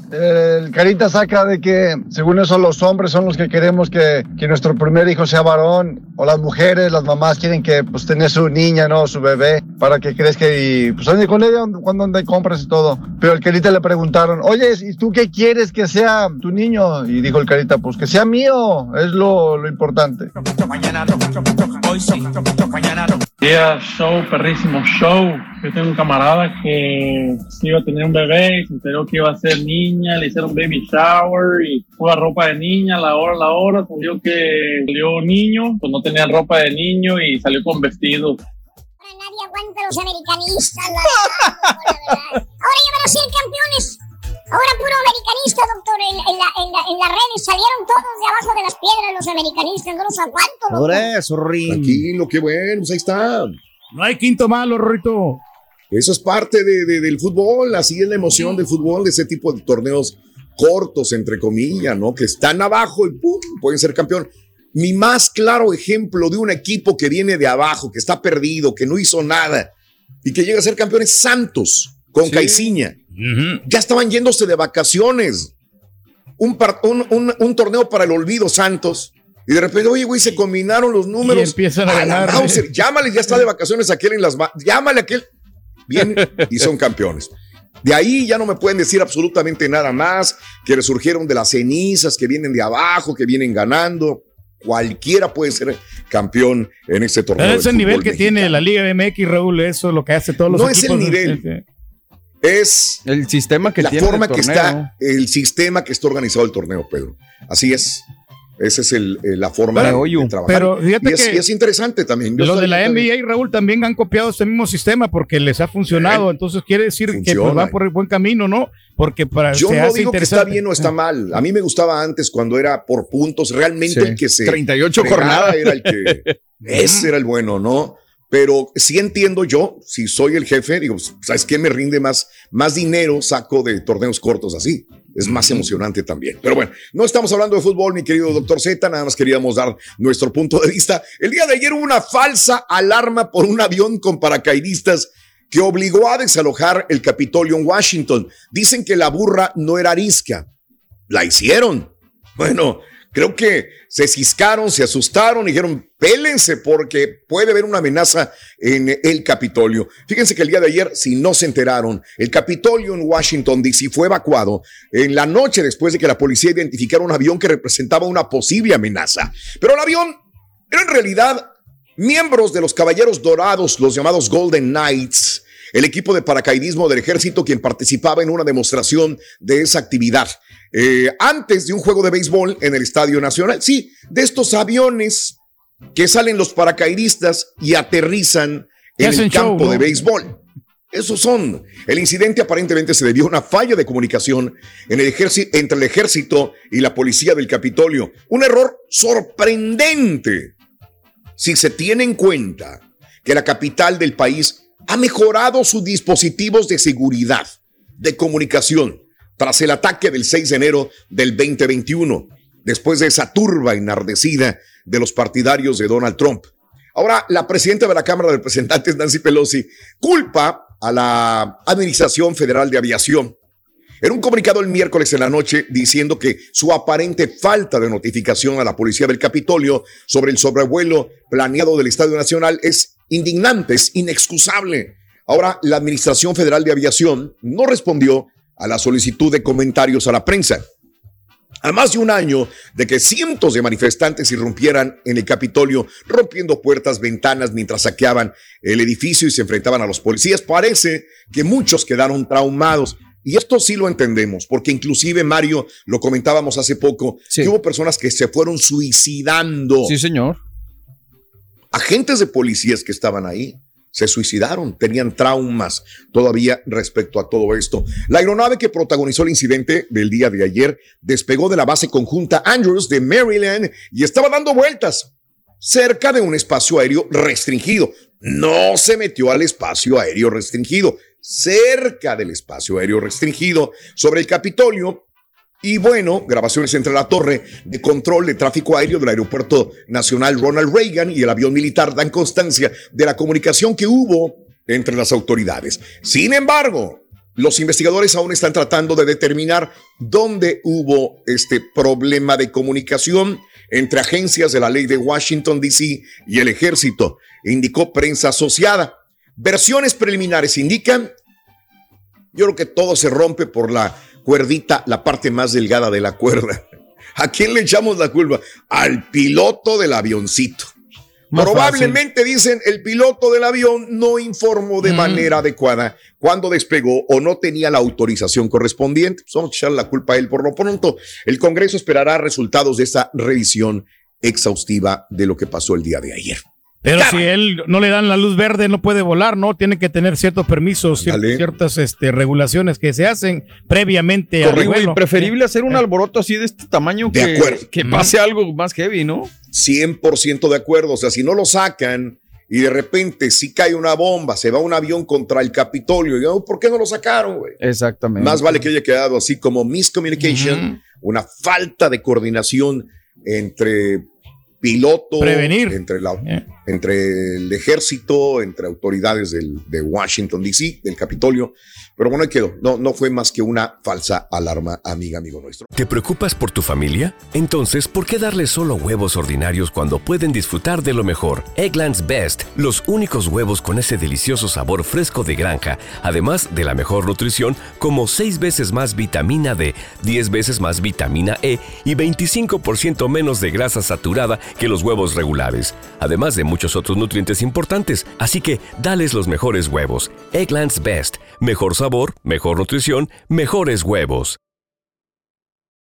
Speaker 15: El Carita saca de que, según eso, los hombres son los que queremos que, que nuestro primer hijo sea varón, o las mujeres, las mamás quieren que pues tener su niña, ¿no? Su bebé, para que crezca y pues ande con ella cuando ande compras y todo. Pero el Carita le preguntaron, oye, ¿y tú qué quieres que sea tu niño? Y dijo el Carita, pues que sea mío, es lo, lo importante.
Speaker 16: Día show, perrísimo show. Yo tengo un camarada que iba a tener un bebé se enteró que iba a ser niña, le hicieron baby shower y la ropa de niña, la hora, la hora, salió que salió niño, pues no tenía ropa de niño y salió con vestido.
Speaker 9: Nadie aguanta a los americanistas, la. (laughs) Ahora ya a ser campeones. Ahora puro americanista, doctor. En, en la, en, la, en las redes salieron todos de abajo de las piedras los americanistas. No los aguanto, loco.
Speaker 8: por eso, Rin.
Speaker 4: Tranquilo, qué bueno, pues ahí está.
Speaker 5: No hay quinto malo, Rorrito.
Speaker 4: Eso es parte de- de- del fútbol, así es la emoción del fútbol, de ese tipo de torneos cortos, entre comillas, ¿no? Que están abajo y ¡pum! pueden ser campeón. Mi más claro ejemplo de un equipo que viene de abajo, que está perdido, que no hizo nada y que llega a ser campeón es Santos con Caiciña. Ya estaban yéndose de vacaciones. Un, par- un, un- un torneo para el olvido, Santos. Y de repente, oye, güey, se combinaron los números.
Speaker 5: Y empiezan a
Speaker 4: la
Speaker 5: ganar.
Speaker 4: Mauser, Llámale, ya está de vacaciones aquel en las. ma- Llámale a aquel. Bien, y son campeones. De ahí ya no me pueden decir absolutamente nada más, que resurgieron de las cenizas, que vienen de abajo, que vienen ganando. Cualquiera puede ser campeón en este torneo.
Speaker 5: Es el nivel que tiene la Liga MX, Raúl, eso es lo que hace todos los
Speaker 4: No es
Speaker 5: equipos.
Speaker 4: el nivel. Es
Speaker 8: el sistema que
Speaker 4: la
Speaker 8: tiene
Speaker 4: forma
Speaker 8: el
Speaker 4: que está, el sistema que está organizado el torneo, Pedro. Así es. Esa es el, eh, la forma
Speaker 5: Pero,
Speaker 4: de, de trabajar.
Speaker 5: pero fíjate
Speaker 4: y, es,
Speaker 5: que
Speaker 4: y es interesante también. Yo
Speaker 5: Los de la NBA y Raúl también han copiado este mismo sistema porque les ha funcionado. Entonces quiere decir que pues, van por el buen camino, ¿no? Porque para
Speaker 4: Yo
Speaker 5: se
Speaker 4: no
Speaker 5: hace
Speaker 4: digo que está bien o está mal. A mí me gustaba antes cuando era por puntos. Realmente
Speaker 8: Sí.
Speaker 4: el que se.
Speaker 8: 38
Speaker 4: fregara
Speaker 8: jornadas.
Speaker 4: Era el que. (laughs) ese era el bueno, ¿no? Pero sí entiendo yo, si soy el jefe, digo, ¿sabes qué? Me rinde más, más dinero, saco de torneos cortos así. Es más emocionante también. Pero bueno, no estamos hablando de fútbol, mi querido doctor Z, nada más queríamos dar nuestro punto de vista. El día de ayer hubo una falsa alarma por un avión con paracaidistas que obligó a desalojar el Capitolio en Washington. Dicen que la burra no era arisca. La hicieron. Bueno, Creo que se ciscaron, se asustaron y dijeron, pélense porque puede haber una amenaza en el Capitolio. Fíjense que el día de ayer, si no se enteraron, el Capitolio en Washington, D.C. fue evacuado en la noche después de que la policía identificara un avión que representaba una posible amenaza. Pero el avión era en realidad miembros de los Caballeros Dorados, los llamados Golden Knights, el equipo de paracaidismo del ejército quien participaba en una demostración de esa actividad. Eh, antes de un juego de béisbol en el Estadio Nacional. Sí, de estos aviones que salen los paracaidistas y aterrizan en el
Speaker 5: show,
Speaker 4: campo
Speaker 5: ¿no?
Speaker 4: de béisbol. Esos son. El incidente aparentemente se debió a una falla de comunicación en el entre el ejército y la policía del Capitolio. Un error sorprendente si se tiene en cuenta que la capital del país ha mejorado sus dispositivos de seguridad, de comunicación, tras el ataque del 6 de enero del 2021, después de esa turba enardecida de los partidarios de Donald Trump. Ahora, la presidenta de la Cámara de Representantes, Nancy Pelosi, culpa a la Administración Federal de Aviación en un comunicado el miércoles en la noche diciendo que su aparente falta de notificación a la policía del Capitolio sobre el sobrevuelo planeado del Estadio Nacional es indignante, es inexcusable. Ahora, la Administración Federal de Aviación no respondió a la solicitud de comentarios a la prensa. A más de un año de que cientos de manifestantes irrumpieran en el Capitolio, rompiendo puertas, ventanas, mientras saqueaban el edificio y se enfrentaban a los policías, parece que muchos quedaron traumados. Y esto sí lo entendemos, porque inclusive Mario, lo comentábamos hace poco, que hubo personas que se fueron suicidando.
Speaker 8: Sí, señor.
Speaker 4: Agentes de policías que estaban ahí se suicidaron, tenían traumas todavía respecto a todo esto. La aeronave que protagonizó el incidente del día de ayer despegó de la base conjunta Andrews de Maryland y estaba dando vueltas cerca de un espacio aéreo restringido. No se metió al espacio aéreo restringido, cerca del espacio aéreo restringido sobre el Capitolio. Y bueno, grabaciones entre la torre de control de tráfico aéreo del Aeropuerto Nacional Ronald Reagan y el avión militar dan constancia de la comunicación que hubo entre las autoridades. Sin embargo, los investigadores aún están tratando de determinar dónde hubo este problema de comunicación entre agencias de la ley de Washington, D.C. y el ejército, indicó prensa asociada. Versiones preliminares indican, yo creo que todo se rompe por la cuerdita, la parte más delgada de la cuerda. ¿A quién le echamos la culpa? Al piloto del avioncito.
Speaker 8: Más
Speaker 4: Probablemente dicen el piloto del avión no informó de
Speaker 8: Mm.
Speaker 4: manera adecuada cuando despegó o no tenía la autorización correspondiente. Pues vamos a echar la culpa a él por lo pronto. El Congreso esperará resultados de esta revisión exhaustiva de lo que pasó el día de ayer.
Speaker 5: Pero si él no le dan la luz verde, no puede volar, ¿no? Tiene que tener ciertos permisos,
Speaker 4: Dale.
Speaker 5: ciertas este, regulaciones que se hacen previamente al
Speaker 8: Correcto, y preferible hacer un alboroto así de este tamaño
Speaker 4: De
Speaker 8: que,
Speaker 4: acuerdo.
Speaker 8: que pase algo más heavy, ¿no?
Speaker 4: 100% de acuerdo. O sea, si no lo sacan y de repente si cae una bomba, se va un avión contra el Capitolio, y, oh, ¿por qué no lo sacaron, güey?
Speaker 8: Exactamente.
Speaker 4: Más vale que haya quedado así como miscommunication, una falta de coordinación entre piloto,
Speaker 5: Prevenir.
Speaker 4: Entre, la, entre el ejército, entre autoridades del, de Washington, D.C., del Capitolio. Pero bueno, ahí quedó. No, no fue más que una falsa alarma, amiga, amigo nuestro.
Speaker 2: ¿Te preocupas por tu familia? Entonces, ¿por qué darles solo huevos ordinarios cuando pueden disfrutar de lo mejor? Eggland's Best, los únicos huevos con ese delicioso sabor fresco de granja, además de la mejor nutrición, como 6 veces más vitamina D, 10 veces más vitamina E y 25% menos de grasa saturada que los huevos regulares, además de muchos otros nutrientes importantes. Así que, dales los mejores huevos. Eggland's Best, mejor sabor, mejor nutrición, mejores huevos.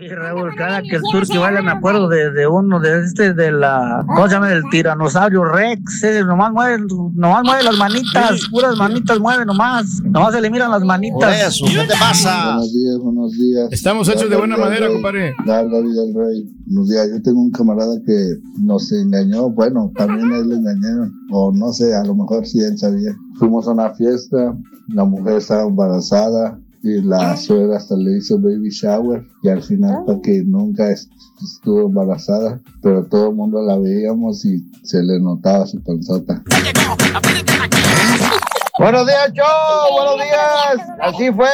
Speaker 14: Oye, Raúl, cada que el turqui baila me acuerdo de, de uno, de este, de la, ¿cómo se llama? Del tiranosaurio Rex, ese nomás mueve, nomás mueve las manitas, puras manitas mueve nomás, nomás se le miran las manitas.
Speaker 17: Buenos días, buenos días.
Speaker 5: Estamos hechos de buena madera, compadre.
Speaker 17: Larga vida al rey. Buenos días. Yo tengo un camarada que nos engañó. Bueno, también a él le engañaron. O no sé, a lo mejor sí él sabía. Fuimos a una fiesta. La mujer estaba embarazada. Y la suegra hasta le hizo baby shower. Y al final, para que nunca est- estuvo embarazada. Pero todo el mundo la veíamos y se le notaba su panzota.
Speaker 18: Buenos días, show. Buenos días. Así fue,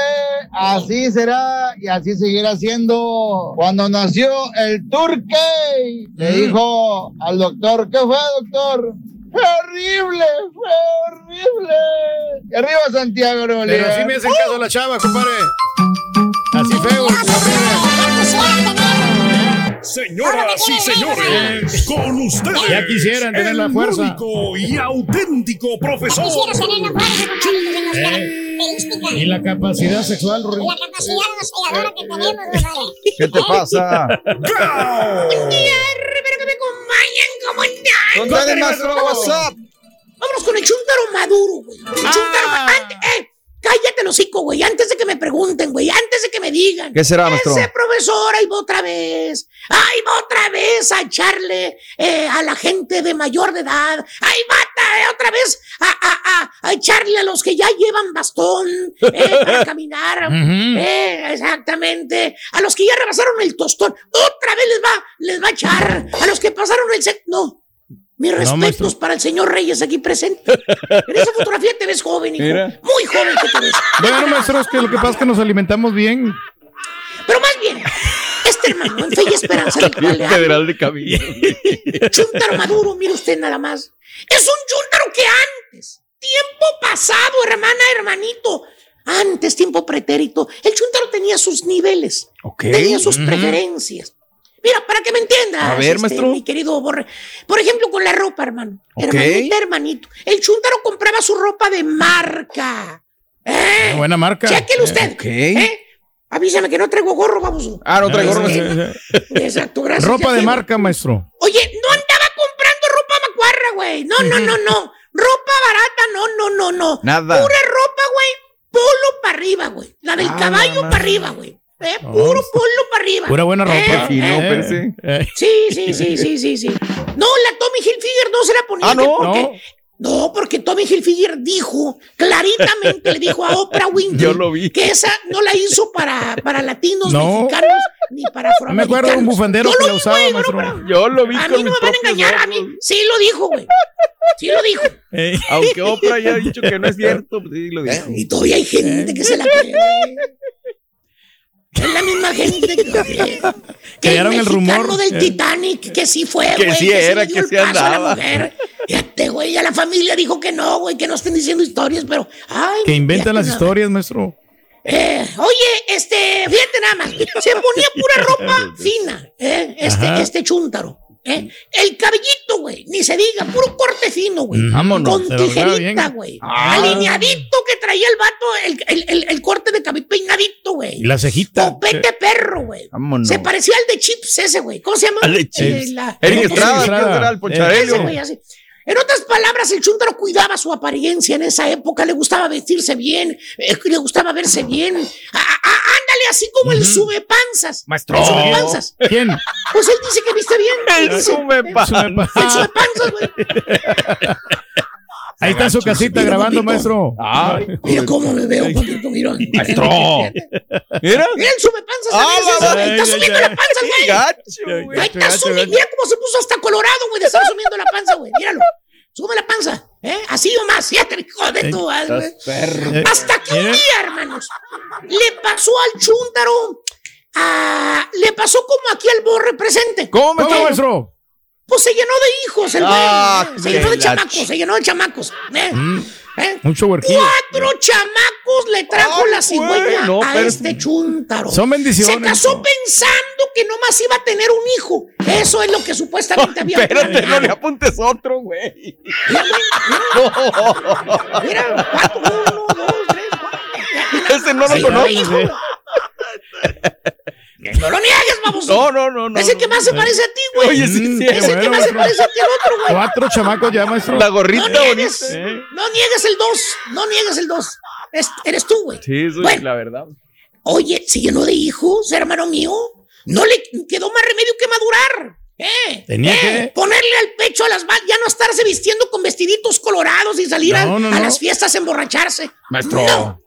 Speaker 18: así será y así seguirá siendo. Cuando nació el turque, le dijo al doctor, ¿qué fue, doctor? Fue horrible, fue horrible. Y arriba Santiago, Nuevo
Speaker 5: Pero así me hacen caso la chava, compadre. Así feo.
Speaker 9: Señoras y señores, con ustedes.
Speaker 5: Ya quisieran tener la
Speaker 9: el
Speaker 5: fuerza.
Speaker 9: único y auténtico profesor.
Speaker 19: Característica.
Speaker 5: Y la capacidad sexual, Rubén.
Speaker 19: La capacidad hospedadora que tenemos.
Speaker 20: ¿Qué te pasa? (laughs) dónde, maestro? WhatsApp.
Speaker 19: Vámonos con el chúntaro maduro, güey. El ante- eh, cállate el hocico, güey. Antes de que me pregunten, güey. Antes de que me digan.
Speaker 20: ¿Qué será, maestro?
Speaker 19: Ese profesor, ahí va otra vez. Ahí va otra vez a echarle eh, a la gente de mayor de edad. Ahí va ta- otra vez a, a- a- a echarle a los que ya llevan bastón eh, (laughs) para caminar. Eh, exactamente. A los que ya rebasaron el tostón. Otra vez les va, les va a echar. A los que pasaron el sec... No. Mis
Speaker 5: No,
Speaker 19: respetos
Speaker 5: maestro.
Speaker 19: para el señor Reyes aquí presente. (laughs) En esa fotografía te ves joven, hijo.
Speaker 5: Mira.
Speaker 19: Muy joven que te ves.
Speaker 5: Bueno, maestro, es que lo que pasa es que nos alimentamos bien.
Speaker 19: Pero más bien, este hermano, en fe y esperanza del
Speaker 8: Federal de Caminos. (laughs)
Speaker 19: Chuntaro Maduro, mire usted nada más. Es un chuntaro que antes, tiempo pasado, hermana, hermanito, antes, tiempo pretérito, el chuntaro tenía sus niveles, tenía sus preferencias. Mira, para que me entiendas,
Speaker 8: A ver,
Speaker 19: este,
Speaker 8: maestro.
Speaker 19: mi querido Borre. Por ejemplo, con la ropa, hermano. Hermanita, hermanito. El chuntaro compraba su ropa de marca. ¿Eh?
Speaker 5: Buena marca.
Speaker 19: Chéquele usted.
Speaker 8: Ok.
Speaker 19: ¿eh? Avísame que no traigo gorro, vamos.
Speaker 8: Ah, no traigo gorro. (laughs)
Speaker 19: Exacto, gracias.
Speaker 5: Ropa de marca, maestro.
Speaker 19: Oye, no andaba comprando ropa macuarra, güey. No, no, no, no. Ropa barata, no, no, no, no.
Speaker 8: Nada.
Speaker 19: Pura ropa, güey. Polo para arriba, güey. La del
Speaker 8: Ah,
Speaker 19: caballo para arriba, güey. Eh, puro polo para arriba.
Speaker 5: Pura buena ropa.
Speaker 19: Eh,
Speaker 8: Fino,
Speaker 19: eh.
Speaker 8: pensé.
Speaker 5: Eh,
Speaker 19: Sí, sí, sí, sí, sí, sí. No, la Tommy Hilfiger no se la ponía.
Speaker 8: Ah, ¿no?
Speaker 19: Porque, no, porque Tommy Hilfiger dijo, claritamente le dijo a Oprah Winfrey
Speaker 8: Yo lo vi.
Speaker 19: que esa no la hizo para, para latinos,
Speaker 5: No.
Speaker 19: mexicanos, ni para
Speaker 5: No me acuerdo de un
Speaker 19: afroamericanos.
Speaker 5: bufandero
Speaker 19: Yo
Speaker 5: que
Speaker 19: lo
Speaker 5: la
Speaker 19: vi,
Speaker 5: usaba, maestro.
Speaker 8: Yo lo vi
Speaker 19: A
Speaker 8: con
Speaker 19: mí no me van a engañar, a mí. Sí lo dijo, güey. Sí lo dijo.
Speaker 5: Eh,
Speaker 8: Aunque Oprah haya dicho que no es cierto, pues sí lo dijo.
Speaker 19: Y todavía hay gente que se la cree. Es la misma gente que, (laughs) que
Speaker 5: Crearon el
Speaker 19: mexicano
Speaker 5: rumor.
Speaker 19: del
Speaker 5: Eh.
Speaker 19: Titanic, que sí fue,
Speaker 8: Que
Speaker 19: güey.
Speaker 8: sí
Speaker 19: se
Speaker 8: era,
Speaker 19: le dio
Speaker 8: que
Speaker 19: el
Speaker 8: sí
Speaker 19: paso a la
Speaker 8: andaba.
Speaker 19: mujer. Fíjate, güey, ya la familia dijo que no, güey, que no estén diciendo historias, pero. Ay,
Speaker 5: Que inventan las historias, maestro.
Speaker 19: Eh, oye, este, fíjate nada más. Se ponía pura ropa (laughs) fina, eh, este,
Speaker 5: Ajá.
Speaker 19: este chúntaro. ¿Eh? El cabellito, güey, ni se diga, puro corte fino, güey.
Speaker 5: Vámonos.
Speaker 19: Con tijerita, güey.
Speaker 5: Ah.
Speaker 19: Alineadito que traía el vato, el, el, el, el corte de cabello peinadito, güey.
Speaker 5: Y la cejita.
Speaker 19: Copete perro, güey.
Speaker 8: Vámonos.
Speaker 19: Se parecía al de Chips ese, güey. ¿Cómo se llama?
Speaker 8: Al de
Speaker 19: Eh,
Speaker 8: Chips.
Speaker 19: la-
Speaker 8: Eric Estrada,
Speaker 19: güey.
Speaker 8: ¿quién será el Poncharello?
Speaker 19: En otras palabras, el chúntaro cuidaba su apariencia en esa época, le gustaba vestirse bien, eh, le gustaba verse bien. A- a- ándale, así como el sube panzas.
Speaker 8: Maestro.
Speaker 19: El sube panzas.
Speaker 5: ¿Quién?
Speaker 19: Pues él dice que viste bien.
Speaker 8: El sube panzas.
Speaker 19: El sube panzas, güey.
Speaker 5: Ahí está en su casita
Speaker 19: Mira,
Speaker 5: grabando,
Speaker 19: papito.
Speaker 5: maestro.
Speaker 8: Ay,
Speaker 19: Mira cómo me veo, papito, mira.
Speaker 8: maestro. Mira.
Speaker 19: Mira el sube panzas.
Speaker 8: Ah.
Speaker 19: Está subiendo la panza, güey.
Speaker 8: gacho, güey.
Speaker 19: Ahí está subiendo. Mira cómo se puso hasta colorado, güey, de estar subiendo la panza, güey. Míralo. Sube la panza. ¿eh? Así o más. Ya te de tu madre, güey.
Speaker 5: Eh,
Speaker 19: Hasta que un
Speaker 5: mira.
Speaker 19: día, hermanos, le pasó al chúntaro. ah, le pasó como aquí al borre presente.
Speaker 8: ¿Cómo,
Speaker 5: ¿Cómo,
Speaker 8: maestro?
Speaker 19: Pues se llenó de hijos el güey.
Speaker 8: Ah,
Speaker 19: se llenó de chamacos, se llenó de chamacos. ¿eh?
Speaker 5: Mm,
Speaker 19: ¿Eh? Cuatro chamacos le trajo la cigüeña
Speaker 8: no,
Speaker 19: a
Speaker 8: pero-
Speaker 19: este chúntaro.
Speaker 5: Son bendiciones.
Speaker 19: Se casó pensando que nomás iba a tener un hijo. Eso es lo que supuestamente había
Speaker 8: Espérate, no
Speaker 19: planeado.
Speaker 8: le apuntes otro, güey.
Speaker 19: Mira, güey, Mira, cuatro, uno, dos, tres, cuatro.
Speaker 8: Ese no lo conozco.
Speaker 19: No lo niegues, vamos.
Speaker 8: No, no, no, no.
Speaker 19: Es el que más se parece a ti, güey.
Speaker 8: Oye, sí, sí,
Speaker 5: qué
Speaker 19: Es el que
Speaker 5: bueno,
Speaker 19: más se parece a ti al otro, güey.
Speaker 5: Cuatro chamacos ya, maestro.
Speaker 8: La gorrita
Speaker 19: No niegues.
Speaker 8: bonita. ¿eh?
Speaker 19: No niegues el dos. No niegues el dos. Es- eres tú, güey.
Speaker 8: Sí, eso es
Speaker 19: Bueno.
Speaker 8: la verdad.
Speaker 19: Oye, se llenó de hijos, hermano mío. No le quedó más remedio que madurar. ¿Eh?
Speaker 5: Tenía
Speaker 19: ¿Eh?
Speaker 5: que-
Speaker 19: Ponerle al pecho a las ya no estarse vistiendo con vestiditos colorados y salir a,
Speaker 5: No, no,
Speaker 19: a
Speaker 5: no.
Speaker 19: las fiestas a emborracharse.
Speaker 5: Maestro.
Speaker 19: No,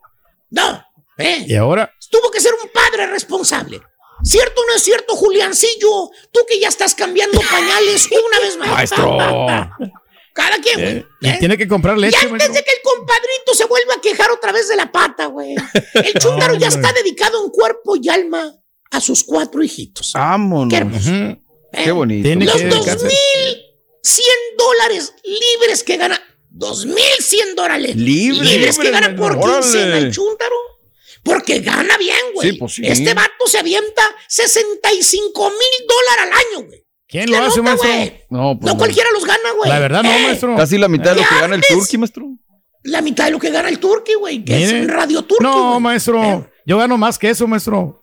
Speaker 19: no. ¿eh?
Speaker 5: Y ahora,
Speaker 19: Tuvo que ser un padre responsable. ¿Cierto o no es cierto, Juliancillo? Tú que ya estás cambiando pañales una vez más.
Speaker 5: maestro. (laughs)
Speaker 19: Cada quien, güey.
Speaker 5: Eh, y tiene que comprar
Speaker 19: Y
Speaker 5: leche,
Speaker 19: antes
Speaker 5: maestro.
Speaker 19: de que el compadrito se vuelva a quejar otra vez de la pata, güey. El (laughs) chúntaro ya está dedicado en cuerpo y alma a sus cuatro hijitos.
Speaker 8: Vámonos.
Speaker 19: Qué hermoso.
Speaker 5: Ujú.
Speaker 8: Qué bonito.
Speaker 5: Tiene
Speaker 19: Los
Speaker 5: que dedicarse.
Speaker 19: 2100 dólares libres que gana. 2100 dólares
Speaker 8: Libre,
Speaker 19: libres que gana por quincena el chúntaro. Porque gana bien, güey.
Speaker 8: Sí, pues sí.
Speaker 19: Este vato se avienta 65 mil dólares al año, güey.
Speaker 5: ¿Quién lo hace,
Speaker 19: nota,
Speaker 5: maestro?
Speaker 19: güey.
Speaker 8: No, pues
Speaker 19: No cualquiera los gana, güey.
Speaker 5: La verdad, no,
Speaker 19: Eh,
Speaker 5: maestro.
Speaker 8: Casi la mitad de lo que gana el turqui, maestro.
Speaker 19: La mitad de lo que gana el turqui, güey, que
Speaker 5: Mire.
Speaker 19: es Radio Turqui.
Speaker 5: No, maestro. Yo gano más que eso, maestro.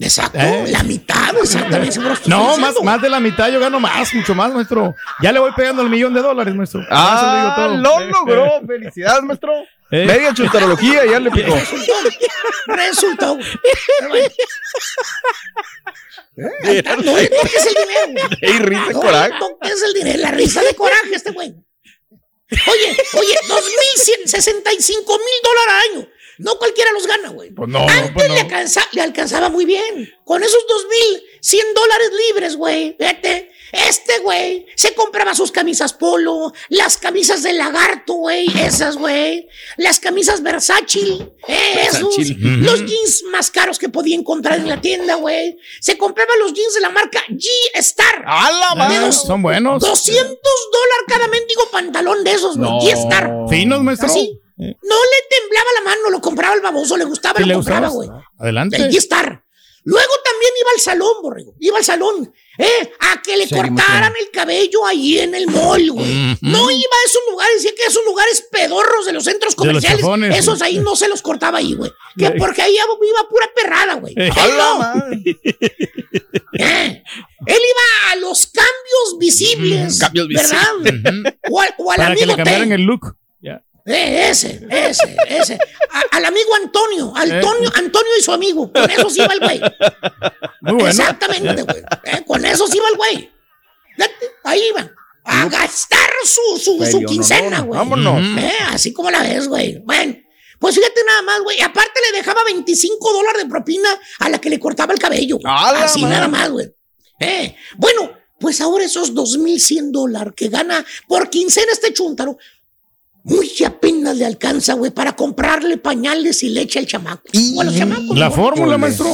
Speaker 19: Exacto,
Speaker 5: Eh.
Speaker 19: la mitad, exactamente.
Speaker 5: No, más, más de la mitad, yo gano más, mucho más, maestro. Ya le voy pegando el millón de dólares, maestro.
Speaker 8: Ah, lo logró. Felicidades, maestro.
Speaker 5: Eh.
Speaker 8: Media chuntarología ya le picó.
Speaker 19: Resultó, resultó, (laughs) está, No le toques el (laughs) dinero.
Speaker 8: Ey, risa,
Speaker 19: No
Speaker 8: coraje.
Speaker 19: le toques el dinero, la risa de coraje este güey. Oye, oye, 2.165 mil dólares al año. No cualquiera los gana, güey.
Speaker 5: Pues no,
Speaker 19: Antes
Speaker 5: pues no.
Speaker 19: le, alcanza- le alcanzaba muy bien. Con esos 2.100 dólares libres, güey. Fíjate, este güey se compraba sus camisas polo, las camisas del lagarto, güey, esas, güey. Las camisas Versace, eh, esos. Los jeans más caros que podía encontrar en la tienda, güey. Se compraba los jeans de la marca G-Star.
Speaker 8: ¡A la
Speaker 5: son buenos.
Speaker 19: 200 dólares cada mendigo pantalón de esos, güey.
Speaker 8: No.
Speaker 19: G-Star.
Speaker 5: Finos, maestro.
Speaker 19: Así. No le temblaba la mano, lo compraba el baboso, le gustaba,
Speaker 5: ¿Sí
Speaker 19: lo
Speaker 5: le
Speaker 19: compraba, güey.
Speaker 5: Adelante.
Speaker 19: El G-Star. Luego también iba al salón, borrego. Iba al salón, ¿eh? A que le
Speaker 8: Sí,
Speaker 19: cortaran el cabello ahí en el mall, güey. No iba a esos lugares, decía que esos lugares pedorros de los centros
Speaker 5: los
Speaker 19: comerciales.
Speaker 5: chafones.
Speaker 19: esos ahí no se los cortaba ahí, güey. Que
Speaker 5: Eh.
Speaker 19: porque ahí iba pura perrada, güey.
Speaker 5: Eh.
Speaker 19: Él no. (laughs) Eh, Él iba a los cambios visibles.
Speaker 8: Cambios
Speaker 19: ¿Verdad? O al, o al
Speaker 5: Para que le cambiaran el look.
Speaker 19: Eh, ese, ese, ese. A- al amigo Antonio, Antonio, Antonio y su amigo. Con eso sí va el güey.
Speaker 5: Muy bueno.
Speaker 19: Exactamente, güey. Eh, con eso sí va el güey. Ahí iban. A gastar su, su, su quincena, güey.
Speaker 8: vámonos.
Speaker 19: Eh, así como la ves, güey. Bueno, pues fíjate nada más, güey. Aparte le dejaba 25 dólares de propina a la que le cortaba el cabello. güey.
Speaker 8: ¡A la
Speaker 19: Así nada más, güey. Eh, bueno, pues ahora esos 2.100 dólares que gana por quincena este chúntaro, muy apenas le alcanza, güey, para comprarle pañales y leche al chamaco. O a los chamacos.
Speaker 5: La fórmula, maestro.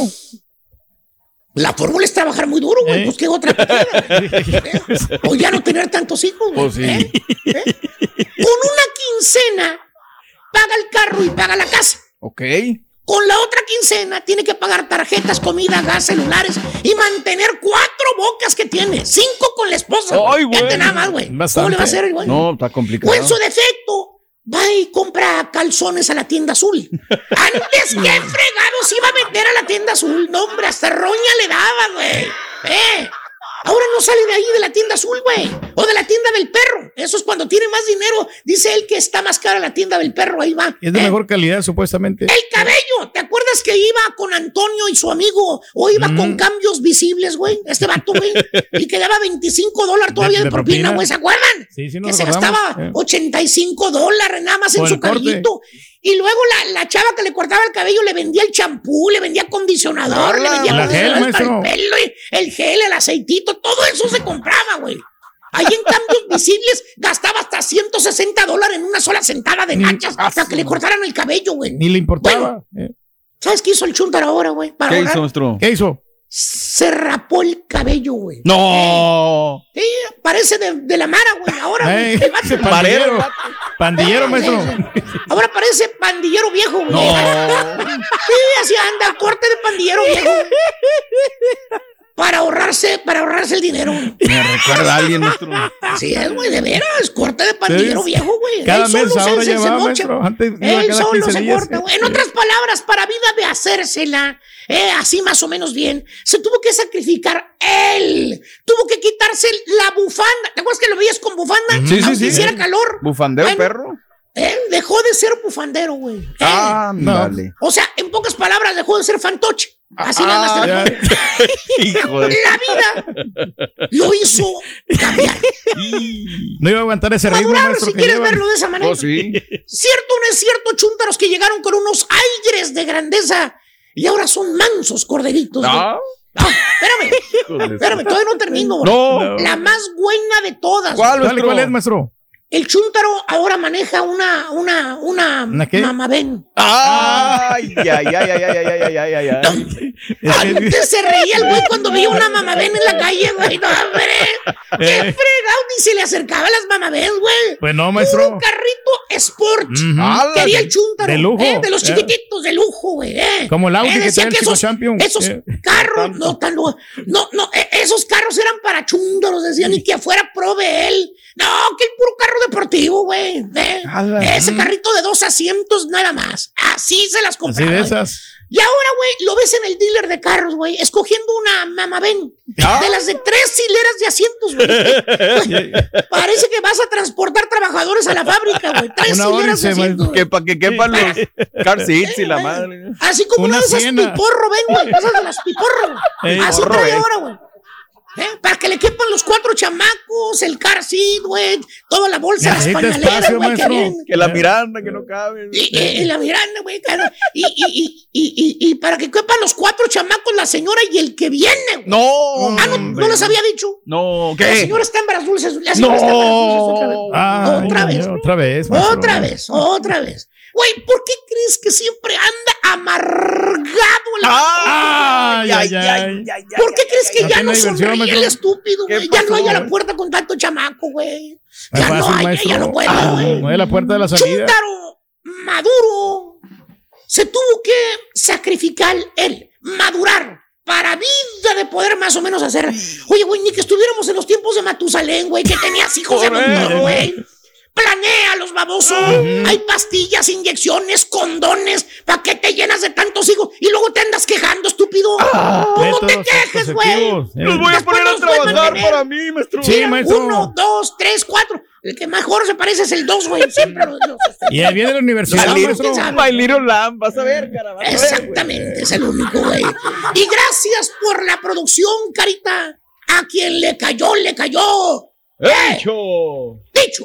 Speaker 19: La fórmula es trabajar muy duro, güey.
Speaker 5: ¿Eh?
Speaker 19: Pues qué otra? (laughs) ¿Eh? O ya no tener tantos hijos, güey.
Speaker 8: Pues sí.
Speaker 19: ¿Eh? ¿Eh? Con una quincena paga el carro y paga la casa.
Speaker 8: Ok.
Speaker 19: Con la otra quincena tiene que pagar tarjetas, comida, gas, celulares y mantener cuatro bocas que tiene. Cinco con la esposa.
Speaker 8: Ay, güey.
Speaker 19: Nada más, güey. ¿Cómo le va a hacer el güey?
Speaker 8: No, está
Speaker 19: O
Speaker 8: complicado.
Speaker 19: en su defecto, va y compra calzones a la tienda azul. Antes que fregados iba a vender a la tienda azul. No, hombre, hasta roña le daba, güey. ¿Eh? Ahora no sale de ahí de la tienda azul, güey. O de la tienda del perro. Eso es cuando tiene más dinero. Dice él que está más cara la tienda del perro. Ahí va.
Speaker 5: Es de
Speaker 19: ¿Eh?
Speaker 5: mejor calidad, supuestamente.
Speaker 19: El cabello, ¿te acuerdas que iba con Antonio y su amigo? O iba
Speaker 5: Mm.
Speaker 19: con cambios visibles, güey. Este vato, güey. (laughs) y que daba 25 dólares todavía de,
Speaker 5: de
Speaker 19: propina,
Speaker 5: propina.
Speaker 19: güey. ¿Se acuerdan?
Speaker 5: Sí, sí,
Speaker 19: que se gastaba
Speaker 5: Eh.
Speaker 19: 85 dólares nada más en su
Speaker 5: corte.
Speaker 19: Y luego la, la chava que le cortaba el cabello le vendía el champú, le vendía acondicionador, le vendía
Speaker 5: La gel,
Speaker 19: el pelo, el gel, el aceitito, todo eso se compraba, güey. Ahí en cambios visibles gastaba hasta 160 dólares en una sola sentada de nachas hasta que le cortaran el cabello, güey.
Speaker 5: Ni le importaba. Eh.
Speaker 19: ¿Sabes qué hizo el chúntaro ahora, güey? Para
Speaker 8: ¿Qué
Speaker 19: ahorrar?
Speaker 8: hizo, maestro?
Speaker 5: ¿Qué hizo?
Speaker 19: se rapó el cabello, güey.
Speaker 8: No.
Speaker 19: Sí, parece de, de la Mara, güey. Ahora, güey, vato.
Speaker 5: Pandillero. Maestro.
Speaker 19: Ahora parece pandillero viejo, güey. Sí, así anda, corte de pandillero viejo. Para ahorrarse, para ahorrarse el dinero.
Speaker 8: Me recuerda a alguien nuestro.
Speaker 19: Así es, güey, de veras, corte de pandillero
Speaker 5: Sí.
Speaker 19: viejo, güey.
Speaker 5: Cada
Speaker 19: Él
Speaker 5: mes
Speaker 19: solo
Speaker 5: ahora
Speaker 19: se-
Speaker 5: ya
Speaker 19: se
Speaker 5: va,
Speaker 19: mocha.
Speaker 5: maestro. Antes iba
Speaker 19: Él solo
Speaker 5: 15
Speaker 19: se corta, güey. En otras palabras, para vida de hacérsela, eh, así más o menos bien, se tuvo que sacrificar él. Tuvo que quitarse la bufanda. ¿Te acuerdas que lo veías con bufanda?
Speaker 8: Sí, sí,
Speaker 19: Aunque
Speaker 8: sí.
Speaker 19: hiciera calor.
Speaker 8: Bufandero,
Speaker 19: Bueno,
Speaker 8: perro.
Speaker 19: Él dejó de ser bufandero, güey. Eh,
Speaker 8: Ándale.
Speaker 19: O sea, en pocas palabras, dejó de ser fantoche. Así nada más.
Speaker 8: Ah,
Speaker 19: pongo. (laughs)
Speaker 8: Hijo de.
Speaker 19: La vida lo hizo cambiar.
Speaker 5: No iba a aguantar ese ritmo, maestro.
Speaker 19: si
Speaker 5: que
Speaker 19: quieres verlo de esa manera.
Speaker 8: Oh, sí.
Speaker 19: ¿Cierto o no es cierto, chúntaros que llegaron con unos aires de grandeza y ahora son mansos corderitos?
Speaker 8: No.
Speaker 19: Ah, espérame, espérame, todavía no termino. güey.
Speaker 8: No.
Speaker 19: La más buena de todas.
Speaker 8: ¿Cuál,
Speaker 5: ¿Cuál es, maestro?
Speaker 19: El chúntaro ahora maneja una, una, una,
Speaker 5: ¿Una qué?
Speaker 19: mamabén.
Speaker 8: Ay, ay, ay, ay, ay, ay, ay, ay, ay, ay.
Speaker 19: Antes se reía el güey cuando veía una mamabén en la calle, güey. No, hombre. Qué
Speaker 5: Eh.
Speaker 19: fregado, ni se le acercaba a las mamabén, güey.
Speaker 5: Pues no, maestro.
Speaker 19: carrito sport.
Speaker 5: Ujú.
Speaker 8: Ala,
Speaker 19: Quería el chúntaro.
Speaker 5: de lujo.
Speaker 19: eh, de los
Speaker 5: Eh.
Speaker 19: chiquititos de lujo, güey. eh.
Speaker 5: Como el Audi
Speaker 19: Eh,
Speaker 5: que trae el
Speaker 19: esos,
Speaker 5: Champion.
Speaker 19: esos
Speaker 5: Eh.
Speaker 19: carros, no tan no, no, no, eh, esos carros eran para chúntaros, decían, y que afuera prove él. No, que el puro carro deportivo, güey. eh. Ese carrito de dos asientos, nada más. Así se las
Speaker 5: Así
Speaker 19: compraba.
Speaker 5: de
Speaker 19: güey.
Speaker 5: esas.
Speaker 19: Y ahora, güey, lo ves en el dealer de carros, güey, escogiendo una mamabén.
Speaker 8: Ah.
Speaker 19: De las de tres hileras de asientos, güey. (laughs) (laughs) Parece que vas a transportar trabajadores a la fábrica, güey. Tres
Speaker 5: Una
Speaker 19: hileras de asientos.
Speaker 8: Que para que quepan los car seats y la madre.
Speaker 19: Así como
Speaker 5: Una
Speaker 19: una de esas piporro, ven, güey. Esas de las piporro, Así trae
Speaker 8: eh.
Speaker 19: ahora, güey. ¿Eh? Para que le quepan los cuatro chamacos, el car seat, güey, toda la bolsa, las pañaleras, güey, que.
Speaker 8: Que la Miranda que no cabe.
Speaker 19: Y, y- y la Miranda, güey, claro. y, y, y, y, y, y para que quepan los cuatro chamacos, la señora y el que viene. güey.
Speaker 8: No.
Speaker 19: Ah, no, no les había dicho.
Speaker 8: No,
Speaker 19: La
Speaker 8: ¿qué?
Speaker 19: señora está en Dulces. La señora está en Varas Dulces otra vez.
Speaker 5: Ay,
Speaker 19: Otra vez.
Speaker 5: Otra vez. maestro.
Speaker 19: Otra vez, otra vez. Güey, ¿por qué crees que siempre anda amargado el
Speaker 5: Ay, ay, ay.
Speaker 19: ¿Por qué crees que
Speaker 5: No
Speaker 19: ya no sonríe el estúpido,
Speaker 8: ¿Qué
Speaker 19: güey? Ya no hay a la puerta con tanto chamaco, güey. Ya no hay, ya no puede,
Speaker 5: Ah,
Speaker 19: güey.
Speaker 5: Mueve la puerta de la salida.
Speaker 19: Chúntaro Maduro se tuvo que sacrificar él, madurar, para vida de poder más o menos hacer. Oye, güey, ni que estuviéramos en los tiempos de Matusalén, güey, que tenías hijos de güey. Planea los babosos. Hay pastillas, inyecciones, condones. ¿Para qué te llenas de tantos hijos? Y luego te andas quejando, estúpido. Tú no te quejes, güey.
Speaker 8: Los voy a
Speaker 19: Después
Speaker 8: poner a trabajar para mí, maestro.
Speaker 5: Sí,
Speaker 19: Mira,
Speaker 5: maestro.
Speaker 19: Uno, dos, tres, cuatro. El que mejor se parece es el dos, güey. Siempre los.
Speaker 5: Y ahí viene la universidad, maestro.
Speaker 19: sabe.
Speaker 8: My Little Lamb, vas a ver, cara. vas a ver, güey.
Speaker 19: Exactamente, es el único, güey. Y gracias por la producción, Carita. A quien le cayó, le cayó. ¡Eh!
Speaker 8: ¡Hecho!
Speaker 19: Dicho.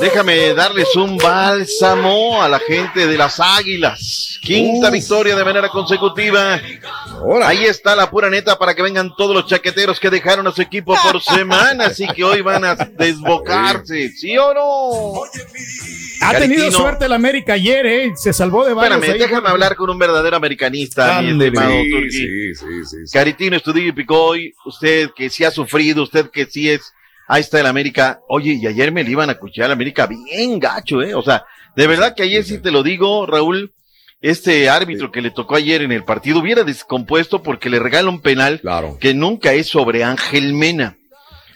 Speaker 21: Déjame darles un bálsamo a la gente de las Águilas. Quinta victoria de manera consecutiva. Ahí está la pura neta para que vengan todos los chaqueteros que dejaron a su equipo por (laughs) semanas y que hoy van a desbocarse. ¿Sí o no?
Speaker 5: Ha tenido suerte el América ayer, ¿eh? Se salvó de varios.
Speaker 21: Espérame,
Speaker 5: ahí.
Speaker 21: déjame hablar con un verdadero americanista, mi
Speaker 4: Ándele.
Speaker 21: estimado
Speaker 4: Sí,
Speaker 21: Turki.
Speaker 4: sí, sí, sí, sí.
Speaker 21: Caritino Estudillo y Picoy, usted que sí ha sufrido, usted que sí es, ahí está el América. Oye, y ayer me le iban a cuchillar al América bien gacho, ¿eh? O sea, de verdad que ayer sí te lo digo, Raúl, este árbitro que le tocó ayer en el partido hubiera descompuesto porque le regala un penal
Speaker 4: Claro.
Speaker 21: que nunca es sobre Ángel Mena.